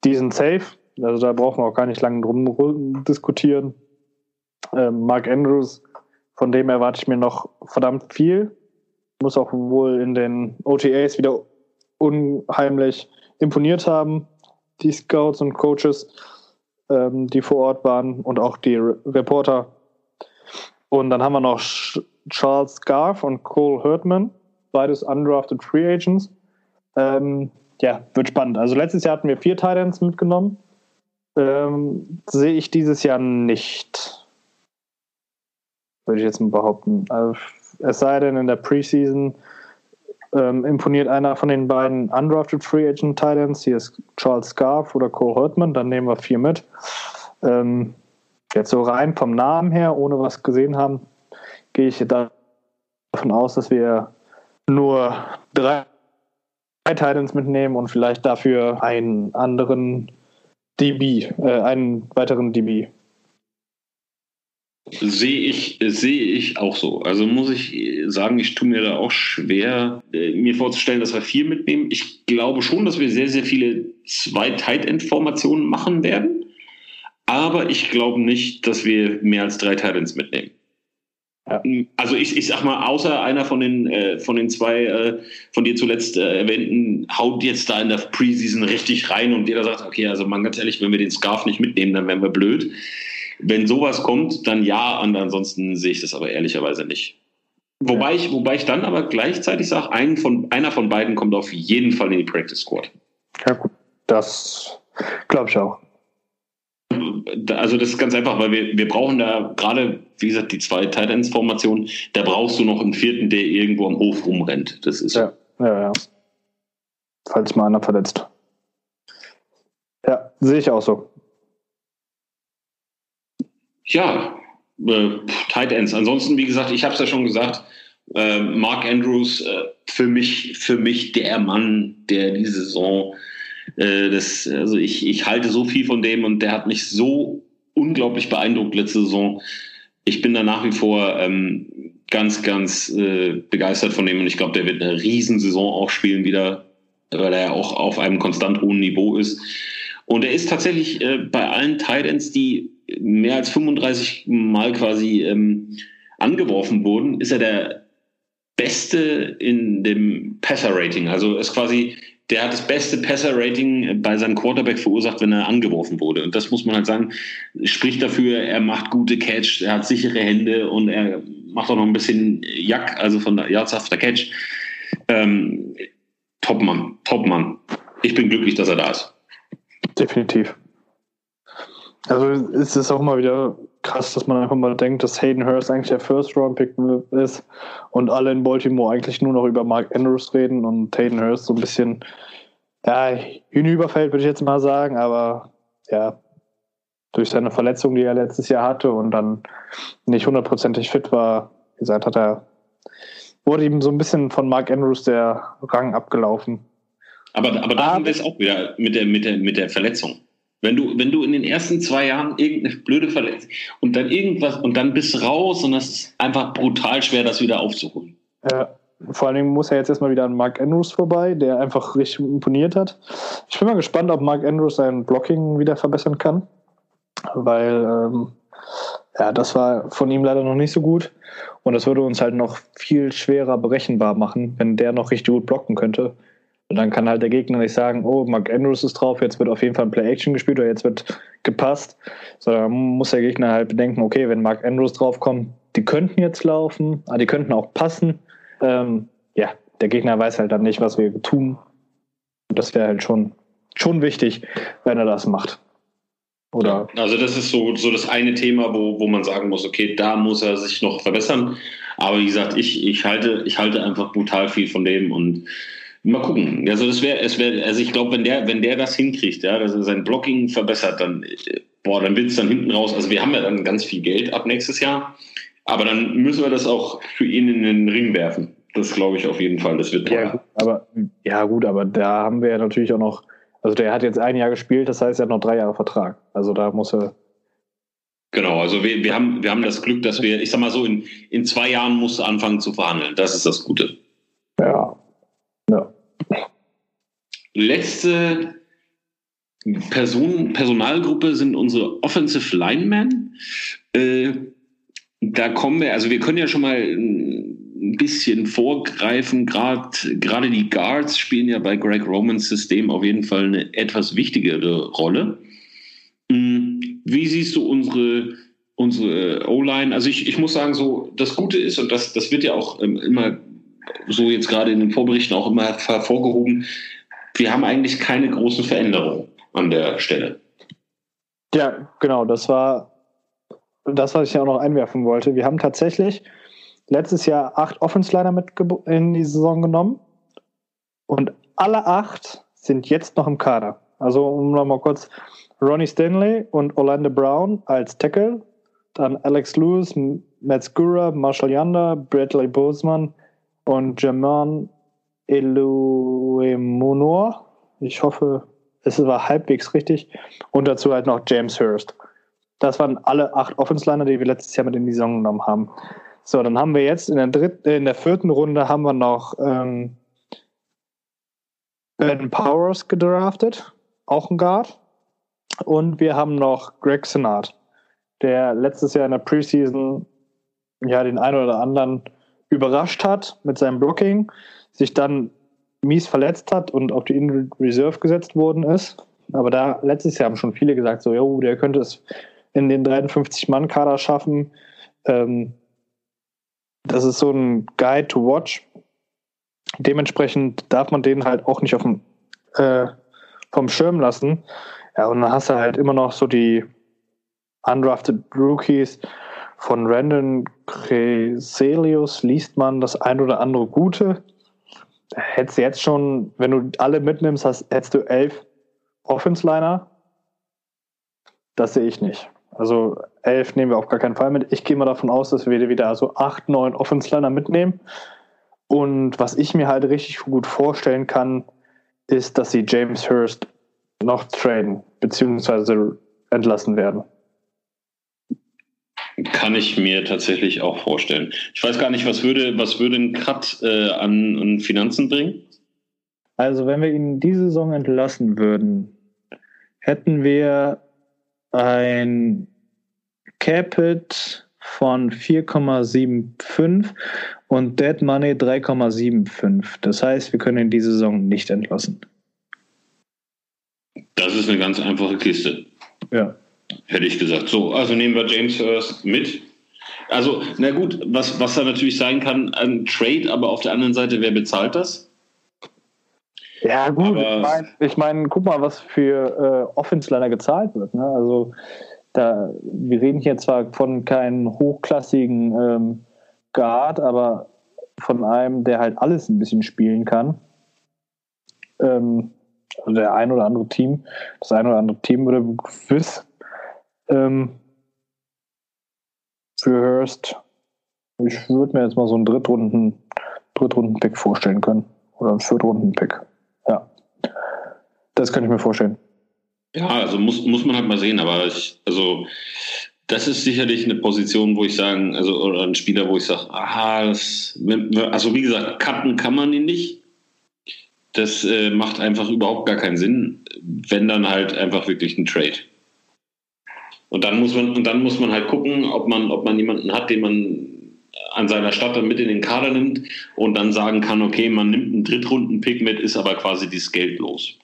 die sind safe. Also da brauchen wir auch gar nicht lange drum diskutieren. Ähm, Mark Andrews, von dem erwarte ich mir noch verdammt viel. Muss auch wohl in den OTAs wieder unheimlich imponiert haben, die Scouts und Coaches, ähm, die vor Ort waren und auch die Re Reporter. Und dann haben wir noch Charles Garf und Cole Hurtman, beides undrafted Free Agents. Ähm, ja, wird spannend. Also letztes Jahr hatten wir vier Titans mitgenommen. Ähm, sehe ich dieses Jahr nicht. Würde ich jetzt mal behaupten. Also, es sei denn, in der Preseason ähm, imponiert einer von den beiden undrafted Free Agent Titans. Hier ist Charles Scarf oder Cole Hurtman. Dann nehmen wir vier mit. Ähm, jetzt so rein vom Namen her, ohne was gesehen haben, gehe ich davon aus, dass wir nur drei Titans mitnehmen und vielleicht dafür einen anderen DB, äh, einen weiteren DB. Sehe ich, sehe ich auch so. Also muss ich sagen, ich tue mir da auch schwer, äh, mir vorzustellen, dass wir vier mitnehmen. Ich glaube schon, dass wir sehr, sehr viele zwei Tight End Formationen machen werden. Aber ich glaube nicht, dass wir mehr als drei Titans mitnehmen. Ja. Also ich, ich sag mal, außer einer von den, äh, von den zwei äh, von dir zuletzt äh, erwähnten haut jetzt da in der Preseason richtig rein und jeder sagt, okay, also man ganz ehrlich, wenn wir den Scarf nicht mitnehmen, dann wären wir blöd. Wenn sowas kommt, dann ja, und ansonsten sehe ich das aber ehrlicherweise nicht. Wobei ich, wobei ich dann aber gleichzeitig sage, ein von, einer von beiden kommt auf jeden Fall in die Practice Squad. Ja gut, das glaube ich auch also das ist ganz einfach, weil wir, wir brauchen da gerade, wie gesagt, die zwei Titans-Formationen, da brauchst du noch einen vierten, der irgendwo am Hof rumrennt. Das ist ja, ja, ja. Falls mal einer verletzt. Ja, sehe ich auch so. Ja, äh, Tight Ends. Ansonsten, wie gesagt, ich habe es ja schon gesagt, äh, Mark Andrews äh, für mich für mich der Mann, der die Saison äh, das, also ich, ich halte so viel von dem und der hat mich so unglaublich beeindruckt letzte Saison. Ich bin da nach wie vor ähm, ganz, ganz äh, begeistert von dem und ich glaube, der wird eine Riesensaison auch spielen wieder, weil er auch auf einem konstant hohen Niveau ist. Und er ist tatsächlich äh, bei allen Titans, die mehr als 35 Mal quasi ähm, angeworfen wurden, ist er der Beste in dem Passer-Rating. Also ist quasi der hat das beste Passer-Rating bei seinem Quarterback verursacht, wenn er angeworfen wurde. Und das muss man halt sagen, spricht dafür, er macht gute Catch, er hat sichere Hände und er macht auch noch ein bisschen Jack, also von der Yards after Catch. Ähm, Topmann, Topmann. Ich bin glücklich, dass er da ist. Definitiv. Also ist es auch mal wieder krass, dass man einfach mal denkt, dass Hayden Hurst eigentlich der First-Round-Pick ist und alle in Baltimore eigentlich nur noch über Mark Andrews reden und Hayden Hurst so ein bisschen ja, hinüberfällt, würde ich jetzt mal sagen, aber ja, durch seine Verletzung, die er letztes Jahr hatte und dann nicht hundertprozentig fit war, wie gesagt, hat er, wurde ihm so ein bisschen von Mark Andrews der Rang abgelaufen. Aber, aber da haben wir es auch wieder mit der, mit der, mit der Verletzung. Wenn du, wenn du in den ersten zwei Jahren irgendeine blöde Verletzung und dann irgendwas und dann bist du raus und das ist einfach brutal schwer, das wieder aufzuholen. Ja, vor allen Dingen muss er jetzt erstmal wieder an Mark Andrews vorbei, der einfach richtig imponiert hat. Ich bin mal gespannt, ob Mark Andrews sein Blocking wieder verbessern kann, weil ähm, ja, das war von ihm leider noch nicht so gut und das würde uns halt noch viel schwerer berechenbar machen, wenn der noch richtig gut blocken könnte. Und dann kann halt der Gegner nicht sagen, oh, Mark Andrews ist drauf, jetzt wird auf jeden Fall ein Play-Action gespielt oder jetzt wird gepasst. Sondern muss der Gegner halt bedenken, okay, wenn Mark Andrews draufkommt, die könnten jetzt laufen, aber die könnten auch passen. Ähm, ja, der Gegner weiß halt dann nicht, was wir tun. Und das wäre halt schon, schon wichtig, wenn er das macht. Oder? Also das ist so, so das eine Thema, wo, wo man sagen muss, okay, da muss er sich noch verbessern. Aber wie gesagt, ich, ich, halte, ich halte einfach brutal viel von dem und Mal gucken. Also das wäre, es wäre, also ich glaube, wenn der, wenn der das hinkriegt, ja, dass er sein Blocking verbessert, dann, boah, dann wird es dann hinten raus. Also wir haben ja dann ganz viel Geld ab nächstes Jahr, aber dann müssen wir das auch für ihn in den Ring werfen. Das glaube ich auf jeden Fall. Das wird teuer. Ja, aber ja gut, aber da haben wir ja natürlich auch noch. Also der hat jetzt ein Jahr gespielt, das heißt, er hat noch drei Jahre Vertrag. Also da muss er. Genau, also wir, wir, haben, wir haben das Glück, dass wir, ich sag mal so, in, in zwei Jahren musst du anfangen zu verhandeln. Das ist das Gute. Ja. Letzte Person, Personalgruppe sind unsere Offensive Linemen. Äh, da kommen wir, also wir können ja schon mal ein bisschen vorgreifen. Gerade die Guards spielen ja bei Greg Romans System auf jeden Fall eine etwas wichtigere Rolle. Hm, wie siehst du unsere, unsere O-Line? Also ich, ich muss sagen, so das Gute ist, und das, das wird ja auch ähm, immer so jetzt gerade in den Vorberichten auch immer hervorgehoben, wir haben eigentlich keine großen Veränderungen an der Stelle. Ja, genau, das war das, was ich ja auch noch einwerfen wollte. Wir haben tatsächlich letztes Jahr acht Offensliner mit in die Saison genommen und alle acht sind jetzt noch im Kader. Also um nochmal kurz Ronnie Stanley und Orlando Brown als Tackle, dann Alex Lewis, Matt Skura, Marshall Yander, Bradley Boseman, und Germain Eluemunor. Ich hoffe, es war halbwegs richtig. Und dazu halt noch James Hurst. Das waren alle acht Offensliner, die wir letztes Jahr mit in die Saison genommen haben. So, dann haben wir jetzt in der dritten, in der vierten Runde haben wir noch ähm, Ben Powers gedraftet, auch ein Guard. Und wir haben noch Greg Senat, der letztes Jahr in der Preseason ja den einen oder anderen überrascht hat mit seinem Blocking, sich dann mies verletzt hat und auf die Injured Reserve gesetzt worden ist. Aber da letztes Jahr haben schon viele gesagt, so, jo, der könnte es in den 53-Mann-Kader schaffen. Ähm, das ist so ein Guide to watch. Dementsprechend darf man den halt auch nicht auf dem, äh, vom Schirm lassen. Ja, und dann hast du halt immer noch so die undrafted Rookies, von Randon Creselius liest man das ein oder andere Gute. Hättest du jetzt schon, wenn du alle mitnimmst, hast, hättest du elf Offense-Liner. Das sehe ich nicht. Also elf nehmen wir auf gar keinen Fall mit. Ich gehe mal davon aus, dass wir wieder so acht, neun Offense-Liner mitnehmen. Und was ich mir halt richtig gut vorstellen kann, ist, dass sie James Hurst noch traden, beziehungsweise entlassen werden. Kann ich mir tatsächlich auch vorstellen. Ich weiß gar nicht, was würde, was würde ein Cut äh, an, an Finanzen bringen? Also, wenn wir ihn diese Saison entlassen würden, hätten wir ein Capit von 4,75 und Dead Money 3,75. Das heißt, wir können ihn diese Saison nicht entlassen. Das ist eine ganz einfache Kiste. Ja. Hätte ich gesagt. So, also nehmen wir James Hurst mit. Also, na gut, was, was da natürlich sein kann, ein Trade, aber auf der anderen Seite, wer bezahlt das? Ja, gut, aber ich meine, ich mein, guck mal, was für äh, Offense-Liner gezahlt wird. Ne? Also, da, wir reden hier zwar von keinem hochklassigen ähm, Guard, aber von einem, der halt alles ein bisschen spielen kann. Ähm, also der ein oder andere Team, das ein oder andere Team würde gewiss ähm, für Hurst, ich würde mir jetzt mal so einen Drittrunden, Drittrunden-Pick vorstellen können. Oder einen Viertrunden-Pick. Ja. Das könnte ich mir vorstellen. Ja, also muss, muss man halt mal sehen, aber ich, also das ist sicherlich eine Position, wo ich sagen, also oder ein Spieler, wo ich sage, aha, das, also wie gesagt, cutten kann man ihn nicht. Das äh, macht einfach überhaupt gar keinen Sinn, wenn dann halt einfach wirklich ein Trade. Und dann muss man und dann muss man halt gucken, ob man ob man jemanden hat, den man an seiner Stadt dann mit in den Kader nimmt und dann sagen kann, okay, man nimmt einen Drittrunden-Pick mit, ist aber quasi dieses Geld los.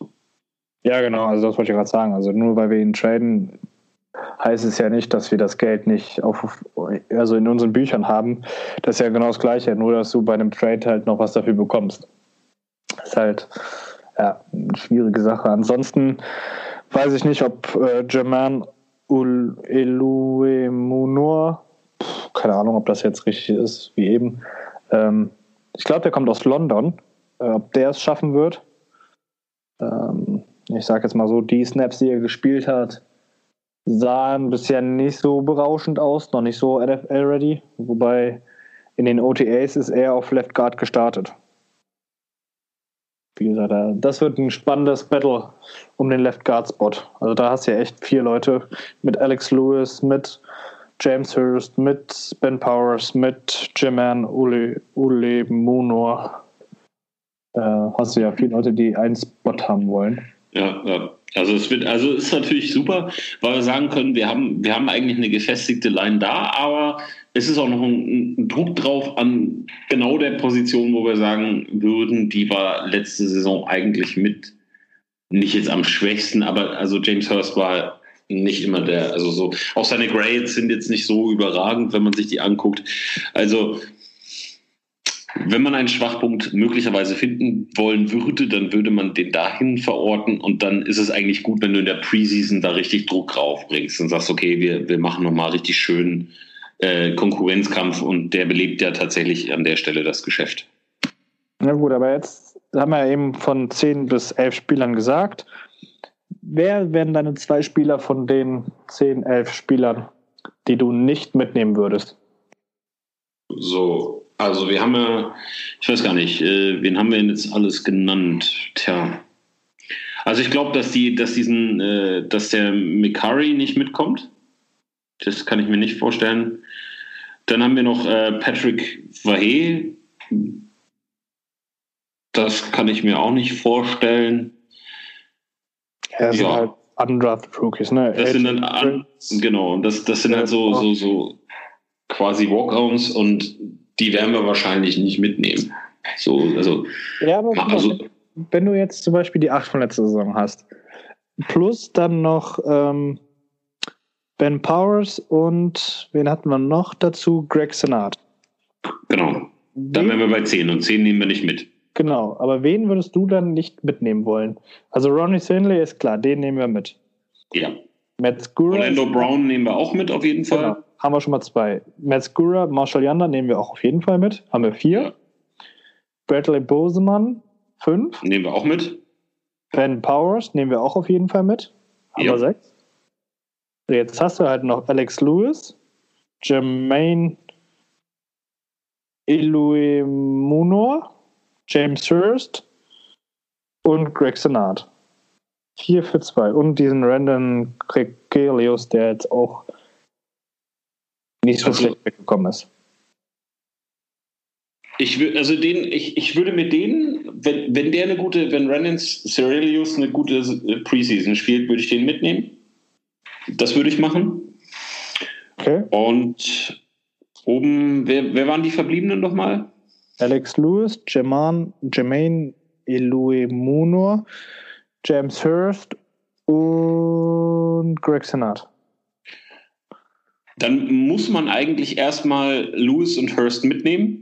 Ja, genau, also das wollte ich gerade sagen. Also nur weil wir ihn traden, heißt es ja nicht, dass wir das Geld nicht auf, also in unseren Büchern haben. Das ist ja genau das Gleiche, nur dass du bei einem Trade halt noch was dafür bekommst. Das ist halt ja, eine schwierige Sache. Ansonsten weiß ich nicht, ob äh, German Eluemunor, keine Ahnung, ob das jetzt richtig ist, wie eben. Ähm, ich glaube, der kommt aus London. Äh, ob der es schaffen wird. Ähm, ich sage jetzt mal so, die Snaps, die er gespielt hat, sahen bisher nicht so berauschend aus, noch nicht so NFL-ready. Wobei in den OTAs ist er auf Left Guard gestartet. Wie gesagt, das wird ein spannendes Battle um den Left Guard Spot. Also da hast du ja echt vier Leute mit Alex Lewis, mit James Hurst, mit Ben Powers, mit Jermaine Ule, Ule Munor. Äh, hast du ja viele Leute, die einen Spot haben wollen. Ja, ja. Also es wird, also ist natürlich super, weil wir sagen können, wir haben, wir haben eigentlich eine gefestigte Line da, aber es ist auch noch ein, ein, Druck drauf an genau der Position, wo wir sagen würden, die war letzte Saison eigentlich mit nicht jetzt am schwächsten, aber also James Hurst war nicht immer der, also so, auch seine Grades sind jetzt nicht so überragend, wenn man sich die anguckt. Also wenn man einen Schwachpunkt möglicherweise finden wollen würde, dann würde man den dahin verorten und dann ist es eigentlich gut, wenn du in der Preseason da richtig Druck raufbringst und sagst, okay, wir, wir machen nochmal richtig schön äh, Konkurrenzkampf und der belebt ja tatsächlich an der Stelle das Geschäft. Na gut, aber jetzt haben wir ja eben von zehn bis elf Spielern gesagt. Wer wären deine zwei Spieler von den zehn, elf Spielern, die du nicht mitnehmen würdest? So, also wir haben ja, ich weiß gar nicht, äh, wen haben wir denn jetzt alles genannt? Tja. Also ich glaube, dass die, dass diesen, äh, dass der Mikari nicht mitkommt. Das kann ich mir nicht vorstellen. Dann haben wir noch äh, Patrick Vahe. Das kann ich mir auch nicht vorstellen. Ja, das ja. sind halt undrafted Rookies, ne? Das sind dann, an, genau, das, das sind halt so, so, so quasi Walkouts und die werden wir wahrscheinlich nicht mitnehmen. So, also, ja, aber also, wenn du jetzt zum Beispiel die 8 von letzter Saison hast, plus dann noch ähm, Ben Powers und wen hatten wir noch dazu? Greg Senat. Genau. Dann wären wir bei 10 und 10 nehmen wir nicht mit. Genau, aber wen würdest du dann nicht mitnehmen wollen? Also Ronnie Sinley ist klar, den nehmen wir mit. Ja. Matt Skura Orlando Brown nehmen wir auch mit auf jeden Fall. Genau haben wir schon mal zwei. Matt Skura, Marshall Yanda nehmen wir auch auf jeden Fall mit. Haben wir vier. Ja. Bradley Boseman, fünf. Nehmen wir auch mit. Ben Powers nehmen wir auch auf jeden Fall mit. Haben ja. wir sechs. Jetzt hast du halt noch Alex Lewis, Jermaine Iluemunor, James Hurst und Greg Senat. Vier für zwei. Und diesen Random Gregelius, der jetzt auch nicht so also, schlecht weggekommen ist. Ich würde, also den, ich, ich würde mit denen, wenn, wenn der eine gute, wenn Renans Cerelius eine gute Preseason spielt, würde ich den mitnehmen. Das würde ich machen. Okay. Und oben, wer, wer waren die Verbliebenen nochmal? Alex Lewis, Jermaine, Jermaine Munor, James Hurst und Greg Senat dann muss man eigentlich erstmal Lewis und Hurst mitnehmen.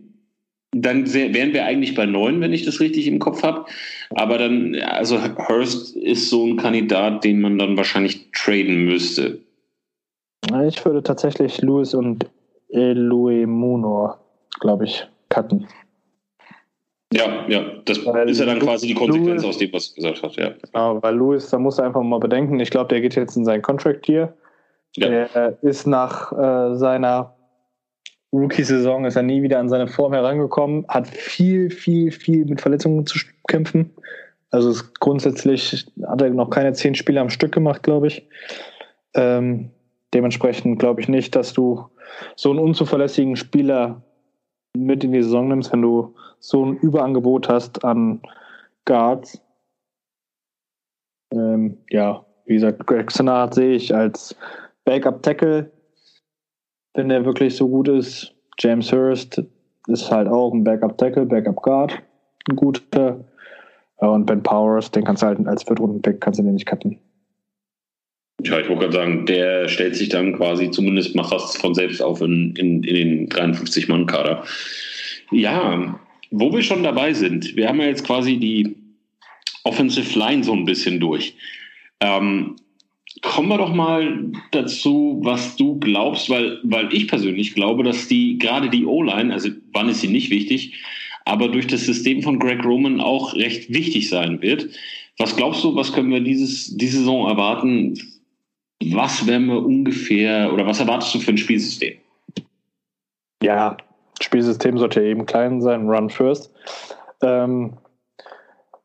Dann wären wir eigentlich bei neun, wenn ich das richtig im Kopf habe. Aber dann, also Hurst ist so ein Kandidat, den man dann wahrscheinlich traden müsste. Ich würde tatsächlich Lewis und Louis Munor, glaube ich, cutten. Ja, ja, das weil ist ja dann quasi die Konsequenz Lewis, aus dem, was du gesagt hast, ja. Genau, weil Lewis, da muss er einfach mal bedenken, ich glaube, der geht jetzt in seinen Contract hier. Ja. Er ist nach äh, seiner Rookie-Saison ist er nie wieder an seine Form herangekommen, hat viel, viel, viel mit Verletzungen zu kämpfen. Also es, grundsätzlich hat er noch keine zehn Spiele am Stück gemacht, glaube ich. Ähm, dementsprechend glaube ich nicht, dass du so einen unzuverlässigen Spieler mit in die Saison nimmst, wenn du so ein Überangebot hast an Guards. Ähm, ja, wie gesagt, Greg Senard sehe ich als Backup-Tackle, wenn der wirklich so gut ist. James Hurst ist halt auch ein Backup-Tackle, Backup-Guard, ein guter. Und Ben Powers, den kannst du halt als Viertrunden-Pick, kannst du den nicht cutten. Ja, ich wollte gerade sagen, der stellt sich dann quasi zumindest mal von selbst auf in, in, in den 53-Mann-Kader. Ja, wo wir schon dabei sind, wir haben ja jetzt quasi die Offensive Line so ein bisschen durch. Ähm, kommen wir doch mal dazu, was du glaubst, weil, weil ich persönlich glaube, dass die, gerade die O-Line, also wann ist sie nicht wichtig, aber durch das System von Greg Roman auch recht wichtig sein wird. Was glaubst du, was können wir dieses, diese Saison erwarten? Was werden wir ungefähr oder was erwartest du für ein Spielsystem? Ja, Spielsystem sollte eben klein sein, Run First. Ähm,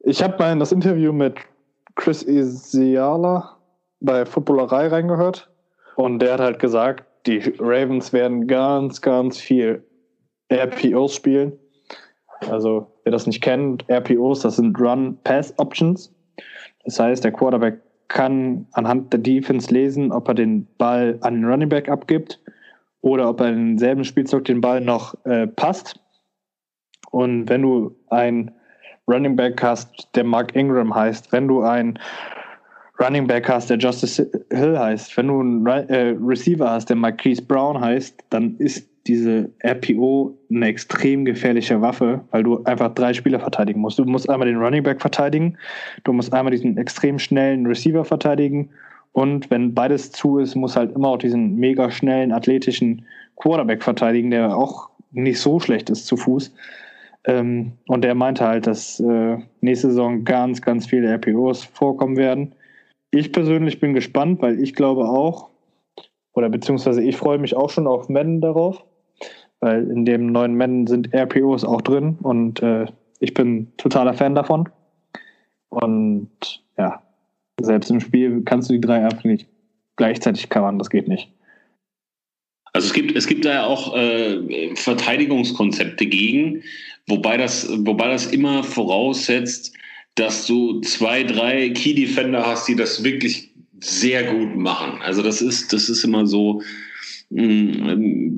ich habe mal in das Interview mit Chris Isiala bei Footballerei reingehört und der hat halt gesagt, die Ravens werden ganz, ganz viel RPOs spielen. Also, wer das nicht kennt, RPOs, das sind Run-Pass-Options. Das heißt, der Quarterback kann anhand der Defense lesen, ob er den Ball an den Running Back abgibt oder ob er in demselben Spielzug den Ball noch äh, passt. Und wenn du ein Running Back hast, der Mark Ingram heißt, wenn du ein Running Back hast, der Justice Hill heißt, wenn du einen äh, Receiver hast, der Marquise Brown heißt, dann ist diese RPO eine extrem gefährliche Waffe, weil du einfach drei Spieler verteidigen musst. Du musst einmal den Running Back verteidigen, du musst einmal diesen extrem schnellen Receiver verteidigen und wenn beides zu ist, muss halt immer auch diesen mega schnellen, athletischen Quarterback verteidigen, der auch nicht so schlecht ist zu Fuß. Ähm, und der meinte halt, dass äh, nächste Saison ganz, ganz viele RPOs vorkommen werden. Ich persönlich bin gespannt, weil ich glaube auch, oder beziehungsweise ich freue mich auch schon auf Madden darauf, weil in dem neuen Madden sind RPOs auch drin und äh, ich bin totaler Fan davon. Und ja, selbst im Spiel kannst du die drei einfach nicht gleichzeitig covern, das geht nicht. Also es gibt, es gibt da ja auch äh, Verteidigungskonzepte gegen, wobei das, wobei das immer voraussetzt, dass du zwei, drei Key Defender hast, die das wirklich sehr gut machen. Also das ist, das ist immer so, mm,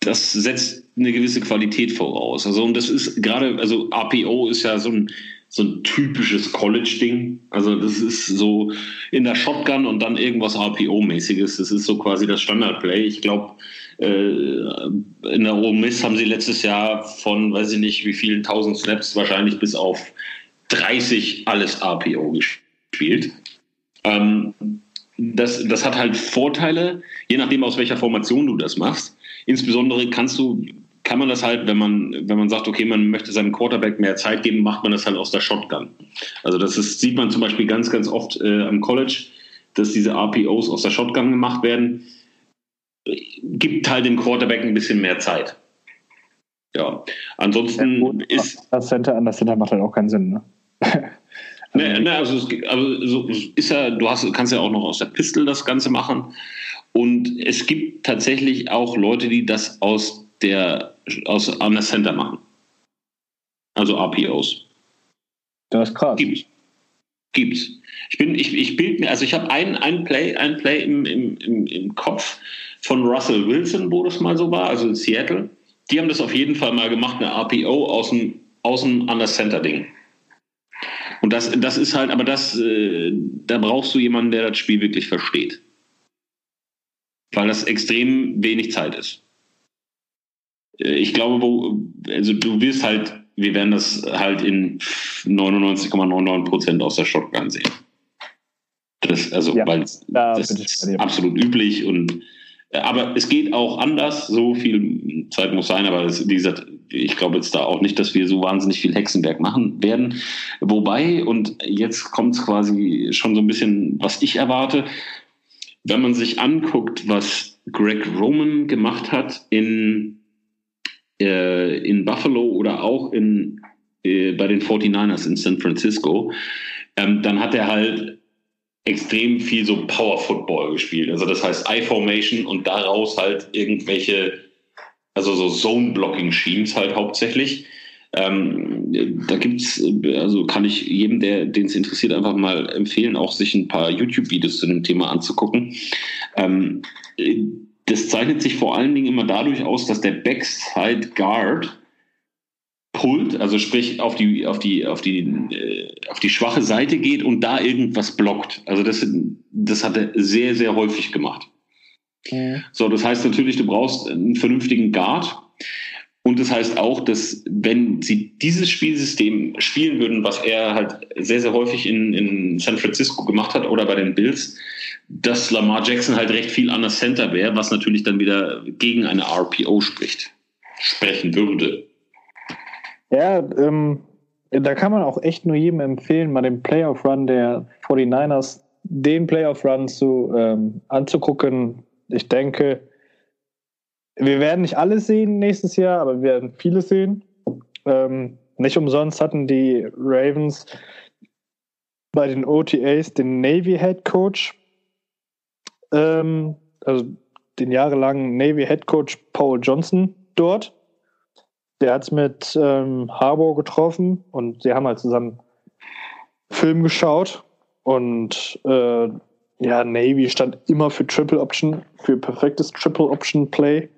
das setzt eine gewisse Qualität voraus. Also und das ist gerade, also APO ist ja so ein so ein typisches College-Ding. Also das ist so in der Shotgun und dann irgendwas RPO-mäßiges. Das ist so quasi das Standard-Play. Ich glaube, äh, in der Ole Miss haben sie letztes Jahr von, weiß ich nicht, wie vielen tausend Snaps wahrscheinlich bis auf 30 alles RPO gespielt. Ähm, das, das hat halt Vorteile, je nachdem, aus welcher Formation du das machst. Insbesondere kannst du kann man das halt, wenn man, wenn man sagt, okay, man möchte seinem Quarterback mehr Zeit geben, macht man das halt aus der Shotgun. Also das ist, sieht man zum Beispiel ganz, ganz oft äh, am College, dass diese RPOs aus der Shotgun gemacht werden. Gibt halt dem Quarterback ein bisschen mehr Zeit. Ja, ansonsten ja, gut, ist. Das Center an das Center macht halt auch keinen Sinn, ne? Ne, ne, also, es, also so ist ja, du hast, kannst ja auch noch aus der Pistol das Ganze machen. Und es gibt tatsächlich auch Leute, die das aus der aus an der Center machen. Also RPOs. Das ist krass. Gibt's. Gibt's. Ich bin, ich, ich bild mir, also ich habe einen, einen Play, einen Play im, im, im, im Kopf von Russell Wilson, wo das mal so war, also in Seattle. Die haben das auf jeden Fall mal gemacht, eine RPO aus dem, aus dem Under Center Ding. Und das, das ist halt, aber das, äh, da brauchst du jemanden, der das Spiel wirklich versteht. Weil das extrem wenig Zeit ist. Äh, ich glaube, wo, also du wirst halt, wir werden das halt in 99,99 Prozent aus der Shotgun sehen. Das, also, ja, weil da das ist absolut üblich und äh, aber es geht auch anders, so viel Zeit muss sein, aber das, wie gesagt, ich glaube jetzt da auch nicht, dass wir so wahnsinnig viel Hexenwerk machen werden. Wobei, und jetzt kommt es quasi schon so ein bisschen, was ich erwarte, wenn man sich anguckt, was Greg Roman gemacht hat in äh, in Buffalo oder auch in, äh, bei den 49ers in San Francisco, ähm, dann hat er halt extrem viel so Power Football gespielt. Also das heißt I-Formation und daraus halt irgendwelche, also so Zone-Blocking-Schemes halt hauptsächlich. Ähm, da gibt's, also kann ich jedem, der den es interessiert, einfach mal empfehlen, auch sich ein paar YouTube-Videos zu dem Thema anzugucken. Ähm, das zeichnet sich vor allen Dingen immer dadurch aus, dass der Backside Guard pullt, also sprich auf die, auf die, auf die, äh, auf die schwache Seite geht und da irgendwas blockt. Also das, das hat er sehr, sehr häufig gemacht. Okay. So, das heißt natürlich, du brauchst einen vernünftigen Guard. Und das heißt auch, dass wenn sie dieses Spielsystem spielen würden, was er halt sehr, sehr häufig in, in San Francisco gemacht hat oder bei den Bills, dass Lamar Jackson halt recht viel an der Center wäre, was natürlich dann wieder gegen eine RPO spricht, sprechen würde. Ja, ähm, da kann man auch echt nur jedem empfehlen, mal den Playoff-Run der 49ers, den Playoff-Run zu, ähm, anzugucken. Ich denke, wir werden nicht alles sehen nächstes Jahr, aber wir werden vieles sehen. Ähm, nicht umsonst hatten die Ravens bei den OTAs den Navy Head Coach, ähm, also den jahrelangen Navy Head Coach Paul Johnson dort. Der hat es mit ähm, Harbour getroffen und sie haben halt zusammen Film geschaut. Und äh, ja, Navy stand immer für Triple Option, für perfektes Triple Option Play.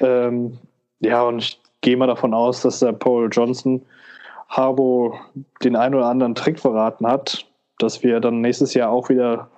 Ähm, ja, und ich gehe mal davon aus, dass der Paul Johnson Harbour den einen oder anderen Trick verraten hat, dass wir dann nächstes Jahr auch wieder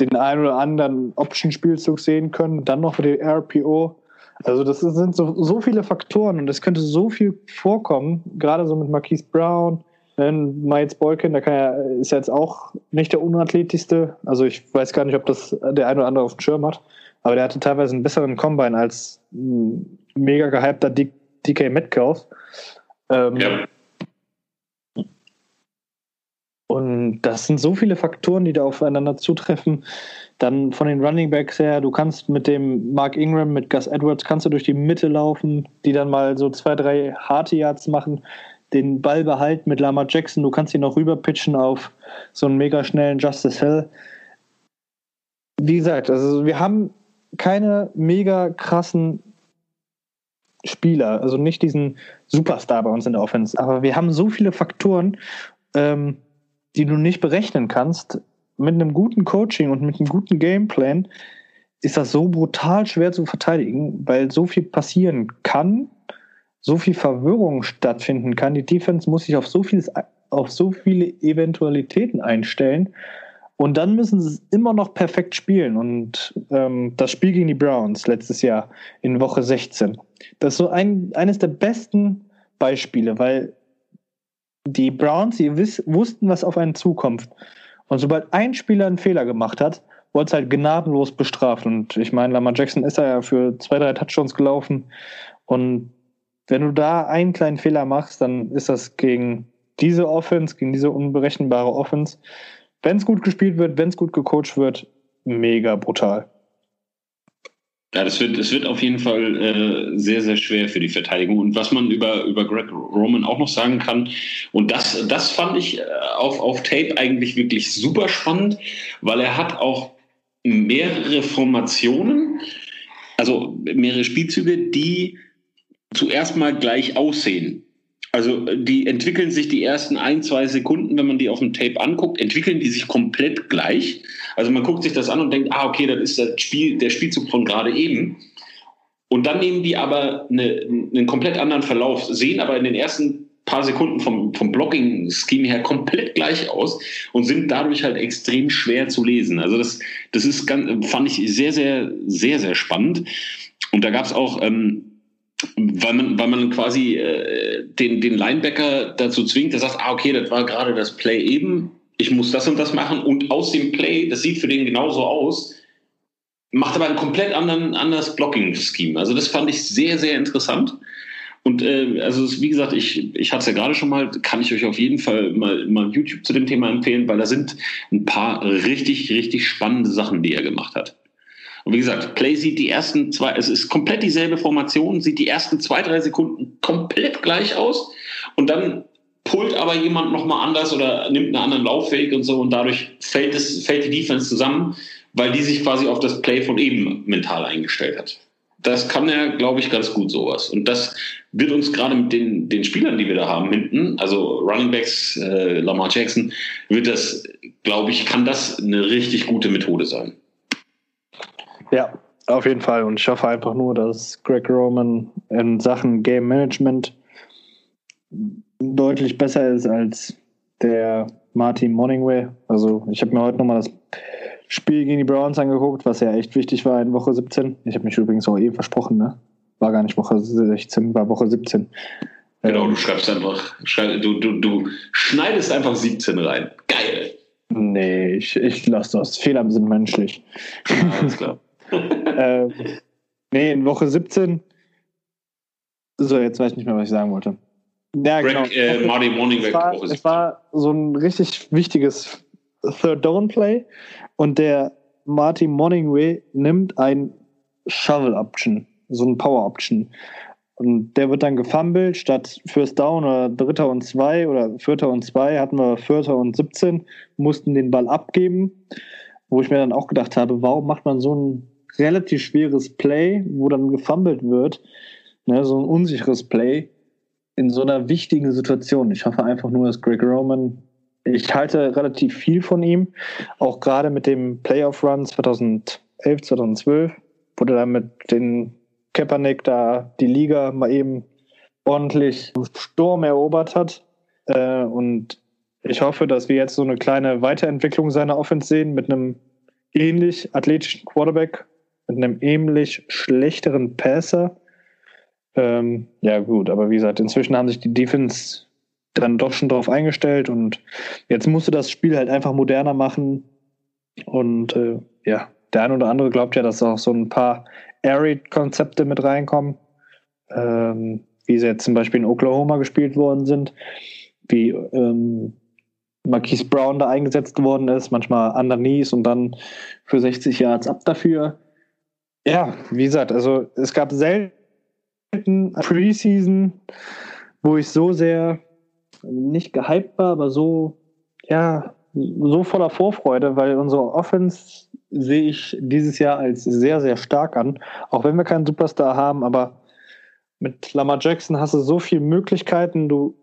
den einen oder anderen Option-Spielzug sehen können. Dann noch für die RPO. Also das sind so, so viele Faktoren und es könnte so viel vorkommen, gerade so mit Marquise Brown, Miles Boykin, der kann ja, ist jetzt auch nicht der unathletischste. Also ich weiß gar nicht, ob das der ein oder andere auf dem Schirm hat, aber der hatte teilweise einen besseren Combine als ein mega gehypter DK Metcalf. Ähm, ja. Und das sind so viele Faktoren, die da aufeinander zutreffen. Dann von den Running Backs her, du kannst mit dem Mark Ingram, mit Gus Edwards, kannst du durch die Mitte laufen, die dann mal so zwei, drei harte Yards machen, den Ball behalten mit Lamar Jackson, du kannst ihn noch rüberpitchen auf so einen mega schnellen Justice Hill. Wie gesagt, also wir haben keine mega krassen Spieler, also nicht diesen Superstar bei uns in der Offense, aber wir haben so viele Faktoren, ähm, die du nicht berechnen kannst, mit einem guten Coaching und mit einem guten Gameplan ist das so brutal schwer zu verteidigen, weil so viel passieren kann, so viel Verwirrung stattfinden kann. Die Defense muss sich auf so vieles, auf so viele Eventualitäten einstellen. Und dann müssen sie es immer noch perfekt spielen. Und ähm, das Spiel gegen die Browns letztes Jahr in Woche 16, das ist so ein, eines der besten Beispiele, weil die Browns, die wiss, wussten, was auf einen zukommt. Und sobald ein Spieler einen Fehler gemacht hat, wurde es halt gnadenlos bestraft. Und ich meine, Lamar Jackson ist ja für zwei, drei Touchdowns gelaufen. Und wenn du da einen kleinen Fehler machst, dann ist das gegen diese Offense, gegen diese unberechenbare Offense, wenn es gut gespielt wird, wenn es gut gecoacht wird, mega brutal. Ja, das wird, das wird auf jeden Fall äh, sehr, sehr schwer für die Verteidigung. Und was man über, über Greg Roman auch noch sagen kann, und das, das fand ich äh, auf, auf Tape eigentlich wirklich super spannend, weil er hat auch mehrere Formationen, also mehrere Spielzüge, die zuerst mal gleich aussehen. Also die entwickeln sich die ersten ein, zwei Sekunden, wenn man die auf dem Tape anguckt, entwickeln die sich komplett gleich. Also man guckt sich das an und denkt, ah, okay, das ist das Spiel, der Spielzug von gerade eben. Und dann nehmen die aber eine, einen komplett anderen Verlauf, sehen aber in den ersten paar Sekunden vom, vom Blocking-Scheme her komplett gleich aus und sind dadurch halt extrem schwer zu lesen. Also das, das ist ganz, fand ich sehr, sehr, sehr, sehr spannend. Und da gab es auch ähm, weil man, weil man quasi äh, den, den Linebacker dazu zwingt, der sagt, ah, okay, das war gerade das Play eben, ich muss das und das machen und aus dem Play, das sieht für den genauso aus, macht aber ein komplett anderen, anderes Blocking-Scheme. Also das fand ich sehr, sehr interessant. Und äh, also wie gesagt, ich, ich hatte es ja gerade schon mal, kann ich euch auf jeden Fall mal, mal YouTube zu dem Thema empfehlen, weil da sind ein paar richtig, richtig spannende Sachen, die er gemacht hat. Und wie gesagt, Play sieht die ersten zwei, es ist komplett dieselbe Formation, sieht die ersten zwei, drei Sekunden komplett gleich aus. Und dann pullt aber jemand nochmal anders oder nimmt einen anderen Laufweg und so und dadurch fällt, es, fällt die Defense zusammen, weil die sich quasi auf das Play von eben mental eingestellt hat. Das kann er, glaube ich, ganz gut sowas. Und das wird uns gerade mit den, den Spielern, die wir da haben hinten, also Running Backs, äh, Lamar Jackson, wird das, glaube ich, kann das eine richtig gute Methode sein. Ja, auf jeden Fall. Und ich hoffe einfach nur, dass Greg Roman in Sachen Game Management deutlich besser ist als der Martin Morningway. Also ich habe mir heute nochmal das Spiel gegen die Browns angeguckt, was ja echt wichtig war in Woche 17. Ich habe mich übrigens auch eben versprochen, ne? War gar nicht Woche 16, war Woche 17. Genau, ähm, du schreibst einfach, schreib, du, du, du schneidest einfach 17 rein. Geil. Nee, ich, ich lasse das. Fehler sind menschlich. Ja, alles klar. ähm, nee, in Woche 17. So, jetzt weiß ich nicht mehr, was ich sagen wollte. Ja, Greg, genau. Äh, Marty Morning es war, es war so ein richtig wichtiges Third Down Play und der Marty Morningway nimmt ein Shovel Option, so ein Power Option. Und der wird dann gefummelt, statt First Down oder Dritter und Zwei oder Vierter und Zwei hatten wir Vierter und 17, mussten den Ball abgeben, wo ich mir dann auch gedacht habe, warum macht man so ein relativ schweres Play, wo dann gefummelt wird, ne, so ein unsicheres Play in so einer wichtigen Situation. Ich hoffe einfach nur, dass Greg Roman ich halte relativ viel von ihm, auch gerade mit dem Playoff-Run 2011, 2012, wo er dann mit den Kaepernick da die Liga mal eben ordentlich Sturm erobert hat. Äh, und ich hoffe, dass wir jetzt so eine kleine Weiterentwicklung seiner Offense sehen mit einem ähnlich athletischen Quarterback, mit einem ähnlich schlechteren Passer. Ähm, ja, gut, aber wie gesagt, inzwischen haben sich die Defense dann doch schon darauf eingestellt und jetzt musste das Spiel halt einfach moderner machen. Und äh, ja, der eine oder andere glaubt ja, dass auch so ein paar Arid-Konzepte mit reinkommen, ähm, wie sie jetzt zum Beispiel in Oklahoma gespielt worden sind, wie ähm, Marquise Brown da eingesetzt worden ist, manchmal underneath und dann für 60 Yards ab dafür. Ja, wie gesagt, also es gab selten Preseason, wo ich so sehr nicht gehypt war, aber so, ja, so voller Vorfreude, weil unsere Offense sehe ich dieses Jahr als sehr, sehr stark an. Auch wenn wir keinen Superstar haben, aber mit Lamar Jackson hast du so viele Möglichkeiten. Du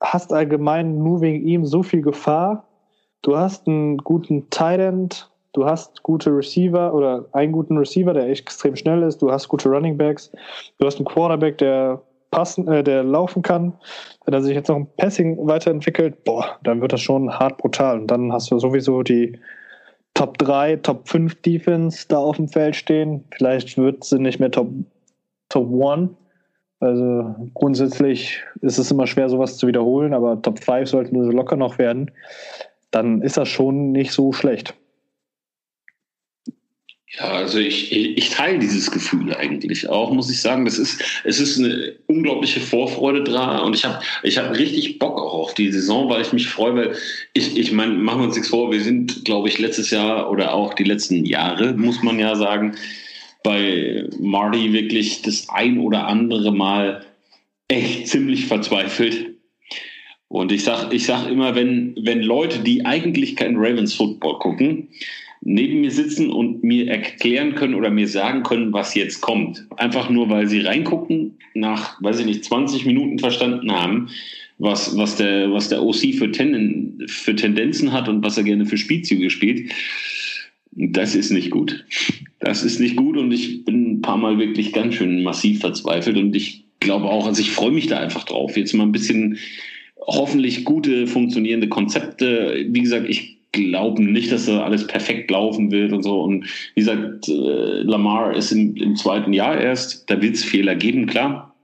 hast allgemein nur wegen ihm so viel Gefahr. Du hast einen guten Tight End, du hast gute Receiver oder einen guten Receiver, der extrem schnell ist. Du hast gute Running Backs. Du hast einen Quarterback, der passen, äh, der laufen kann, wenn er sich jetzt noch ein Passing weiterentwickelt, boah, dann wird das schon hart brutal. Und dann hast du sowieso die Top 3, Top 5 Defense da auf dem Feld stehen. Vielleicht wird sie nicht mehr Top, Top 1. Also grundsätzlich ist es immer schwer, sowas zu wiederholen, aber Top 5 sollten so locker noch werden. Dann ist das schon nicht so schlecht. Ja, also ich, ich, ich teile dieses Gefühl eigentlich auch, muss ich sagen. Das ist, es ist eine unglaubliche Vorfreude dran und ich habe ich hab richtig Bock auch auf die Saison, weil ich mich freue, weil ich, ich meine, machen wir uns nichts vor, wir sind, glaube ich, letztes Jahr oder auch die letzten Jahre, muss man ja sagen, bei Marty wirklich das ein oder andere Mal echt ziemlich verzweifelt. Und ich sag, ich sag immer, wenn, wenn Leute, die eigentlich keinen Ravens Football gucken, neben mir sitzen und mir erklären können oder mir sagen können, was jetzt kommt. Einfach nur, weil sie reingucken, nach, weiß ich nicht, 20 Minuten verstanden haben, was, was, der, was der OC für, Tenden, für Tendenzen hat und was er gerne für Spielzüge spielt. Das ist nicht gut. Das ist nicht gut und ich bin ein paar Mal wirklich ganz schön massiv verzweifelt und ich glaube auch, also ich freue mich da einfach drauf, jetzt mal ein bisschen hoffentlich gute, funktionierende Konzepte. Wie gesagt, ich glauben nicht, dass da alles perfekt laufen wird und so. Und wie gesagt, äh, Lamar ist im, im zweiten Jahr erst, da wird es Fehler geben, klar.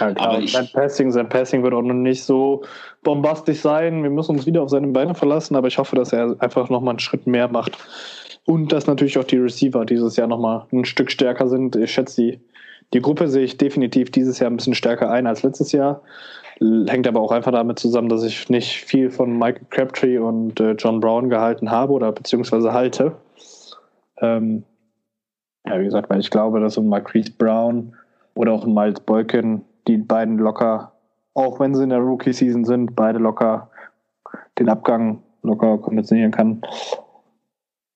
Ja, klar. Aber ich, sein Passing, sein Passing wird auch noch nicht so bombastisch sein. Wir müssen uns wieder auf seine Beine verlassen, aber ich hoffe, dass er einfach nochmal einen Schritt mehr macht. Und dass natürlich auch die Receiver dieses Jahr nochmal ein Stück stärker sind. Ich schätze, die, die Gruppe sehe ich definitiv dieses Jahr ein bisschen stärker ein als letztes Jahr. Hängt aber auch einfach damit zusammen, dass ich nicht viel von Michael Crabtree und äh, John Brown gehalten habe oder beziehungsweise halte. Ähm, ja, wie gesagt, weil ich glaube, dass ein Marquise Brown oder auch ein Miles Boykin die beiden locker auch wenn sie in der Rookie-Season sind, beide locker den Abgang locker kompensieren kann.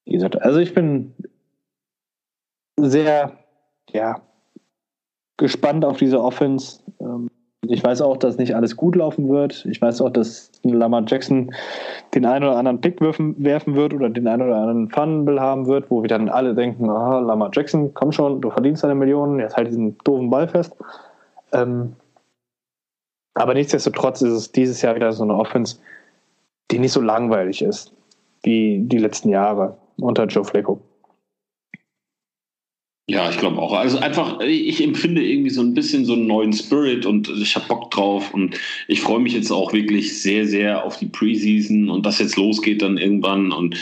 Wie gesagt, also ich bin sehr, ja, gespannt auf diese Offense. Ähm, ich weiß auch, dass nicht alles gut laufen wird. Ich weiß auch, dass Lamar Jackson den einen oder anderen Pick werfen, wird oder den einen oder anderen Fumble haben wird, wo wir dann alle denken, oh, Lamar Jackson, komm schon, du verdienst deine Millionen, jetzt halt diesen doofen Ball fest. Ähm, aber nichtsdestotrotz ist es dieses Jahr wieder so eine Offense, die nicht so langweilig ist wie die letzten Jahre unter Joe Flacco. Ja, ich glaube auch. Also einfach, ich empfinde irgendwie so ein bisschen so einen neuen Spirit und ich habe Bock drauf und ich freue mich jetzt auch wirklich sehr, sehr auf die Preseason und dass jetzt losgeht dann irgendwann und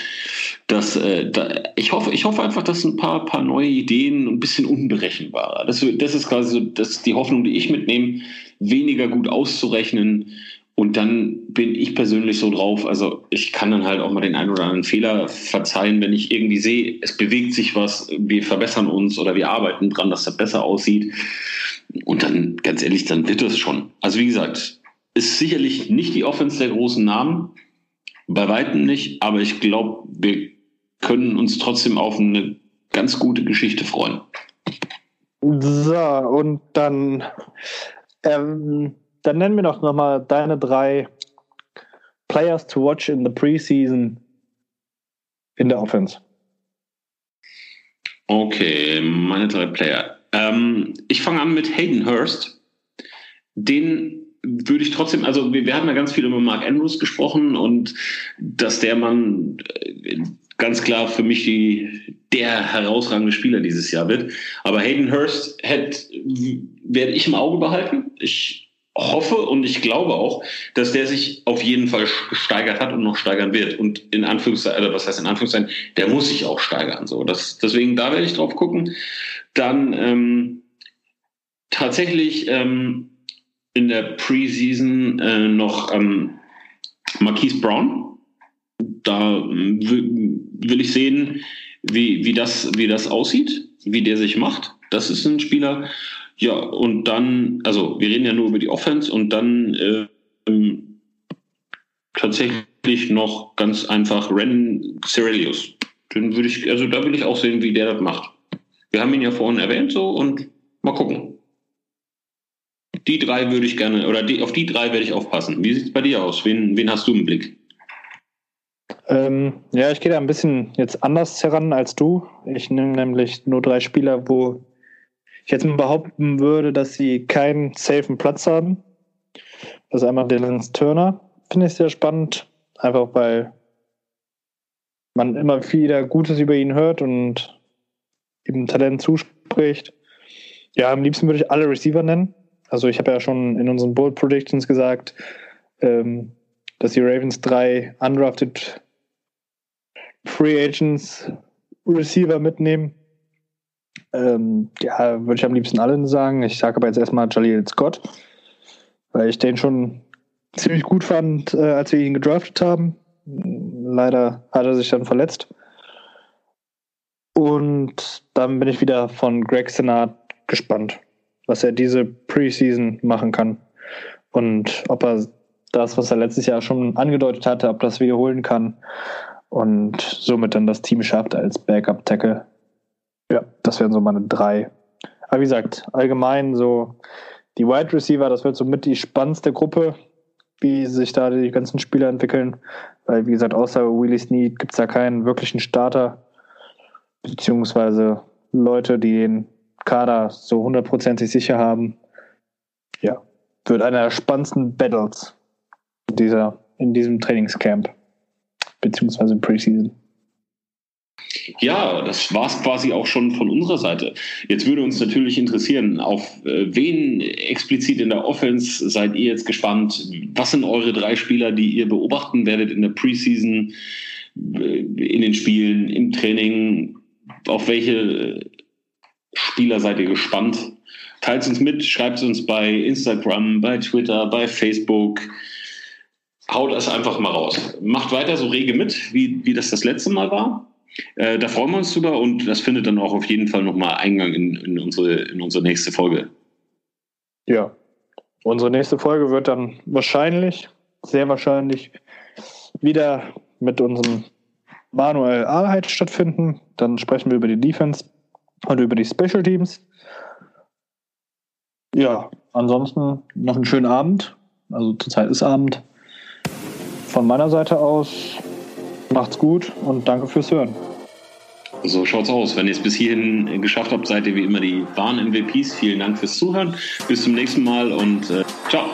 das, äh, da, ich hoffe, ich hoffe einfach, dass ein paar, paar neue Ideen ein bisschen unberechenbarer. Das, das ist quasi so das, die Hoffnung, die ich mitnehme, weniger gut auszurechnen und dann bin ich persönlich so drauf, also ich kann dann halt auch mal den einen oder anderen Fehler verzeihen, wenn ich irgendwie sehe, es bewegt sich was, wir verbessern uns oder wir arbeiten dran, dass das besser aussieht. Und dann, ganz ehrlich, dann wird es schon. Also wie gesagt, ist sicherlich nicht die Offense der großen Namen, bei weitem nicht, aber ich glaube, wir können uns trotzdem auf eine ganz gute Geschichte freuen. So, und dann ähm, dann nennen wir doch nochmal deine drei Players to watch in the preseason in der Offense. Okay, meine drei Player. Ähm, ich fange an mit Hayden Hurst. Den würde ich trotzdem, also wir, wir haben ja ganz viel über Mark Andrews gesprochen und dass der Mann äh, ganz klar für mich die, der herausragende Spieler dieses Jahr wird. Aber Hayden Hurst werde ich im Auge behalten. Ich hoffe und ich glaube auch, dass der sich auf jeden Fall gesteigert hat und noch steigern wird. Und in Anführungszeichen, oder was heißt in Anführungszeichen, der muss sich auch steigern. So, das, deswegen da werde ich drauf gucken. Dann ähm, tatsächlich ähm, in der Preseason äh, noch ähm, Marquise Brown. Da will ich sehen, wie, wie, das, wie das aussieht, wie der sich macht. Das ist ein Spieler, ja, und dann, also wir reden ja nur über die Offense und dann äh, tatsächlich noch ganz einfach Ren Cerelius. Den würde ich, also da will ich auch sehen, wie der das macht. Wir haben ihn ja vorhin erwähnt so und mal gucken. Die drei würde ich gerne, oder die, auf die drei werde ich aufpassen. Wie sieht es bei dir aus? Wen, wen hast du im Blick? Ähm, ja, ich gehe da ein bisschen jetzt anders heran als du. Ich nehme nämlich nur drei Spieler, wo ich jetzt mal behaupten würde, dass sie keinen safen Platz haben. Das ist einmal Dylan Turner, finde ich sehr spannend, einfach weil man immer wieder Gutes über ihn hört und ihm Talent zuspricht. Ja, am liebsten würde ich alle Receiver nennen. Also ich habe ja schon in unseren Bold Predictions gesagt, ähm, dass die Ravens drei undrafted Free Agents Receiver mitnehmen. Ähm, ja, würde ich am liebsten allen sagen. Ich sage aber jetzt erstmal Jaleel Scott, weil ich den schon ziemlich gut fand, äh, als wir ihn gedraftet haben. Leider hat er sich dann verletzt. Und dann bin ich wieder von Greg Senat gespannt, was er diese Preseason machen kann. Und ob er das, was er letztes Jahr schon angedeutet hatte, ob das wiederholen kann und somit dann das Team schafft als Backup-Tackle. Ja, das wären so meine drei. Aber wie gesagt, allgemein so die Wide Receiver, das wird so mit die spannendste Gruppe, wie sich da die ganzen Spieler entwickeln. Weil, wie gesagt, außer Willie Snead gibt es da keinen wirklichen Starter, beziehungsweise Leute, die den Kader so hundertprozentig sicher haben. Ja, wird einer der spannendsten Battles in, dieser, in diesem Trainingscamp, beziehungsweise Preseason. Ja, das war es quasi auch schon von unserer Seite. Jetzt würde uns natürlich interessieren, auf äh, wen explizit in der Offense seid ihr jetzt gespannt? Was sind eure drei Spieler, die ihr beobachten werdet in der Preseason, äh, in den Spielen, im Training? Auf welche Spieler seid ihr gespannt? Teilt uns mit, schreibt es uns bei Instagram, bei Twitter, bei Facebook. Haut es einfach mal raus. Macht weiter so rege mit, wie, wie das das letzte Mal war. Äh, da freuen wir uns drüber und das findet dann auch auf jeden Fall nochmal Eingang in, in, unsere, in unsere nächste Folge. Ja, unsere nächste Folge wird dann wahrscheinlich, sehr wahrscheinlich, wieder mit unserem Manuel Ahlheit stattfinden. Dann sprechen wir über die Defense und über die Special Teams. Ja, ansonsten noch einen schönen Abend. Also zurzeit ist Abend. Von meiner Seite aus macht's gut und danke fürs Hören. So schaut's aus. Wenn ihr es bis hierhin geschafft habt, seid ihr wie immer die wahren MVPs. Vielen Dank fürs Zuhören. Bis zum nächsten Mal und äh, ciao.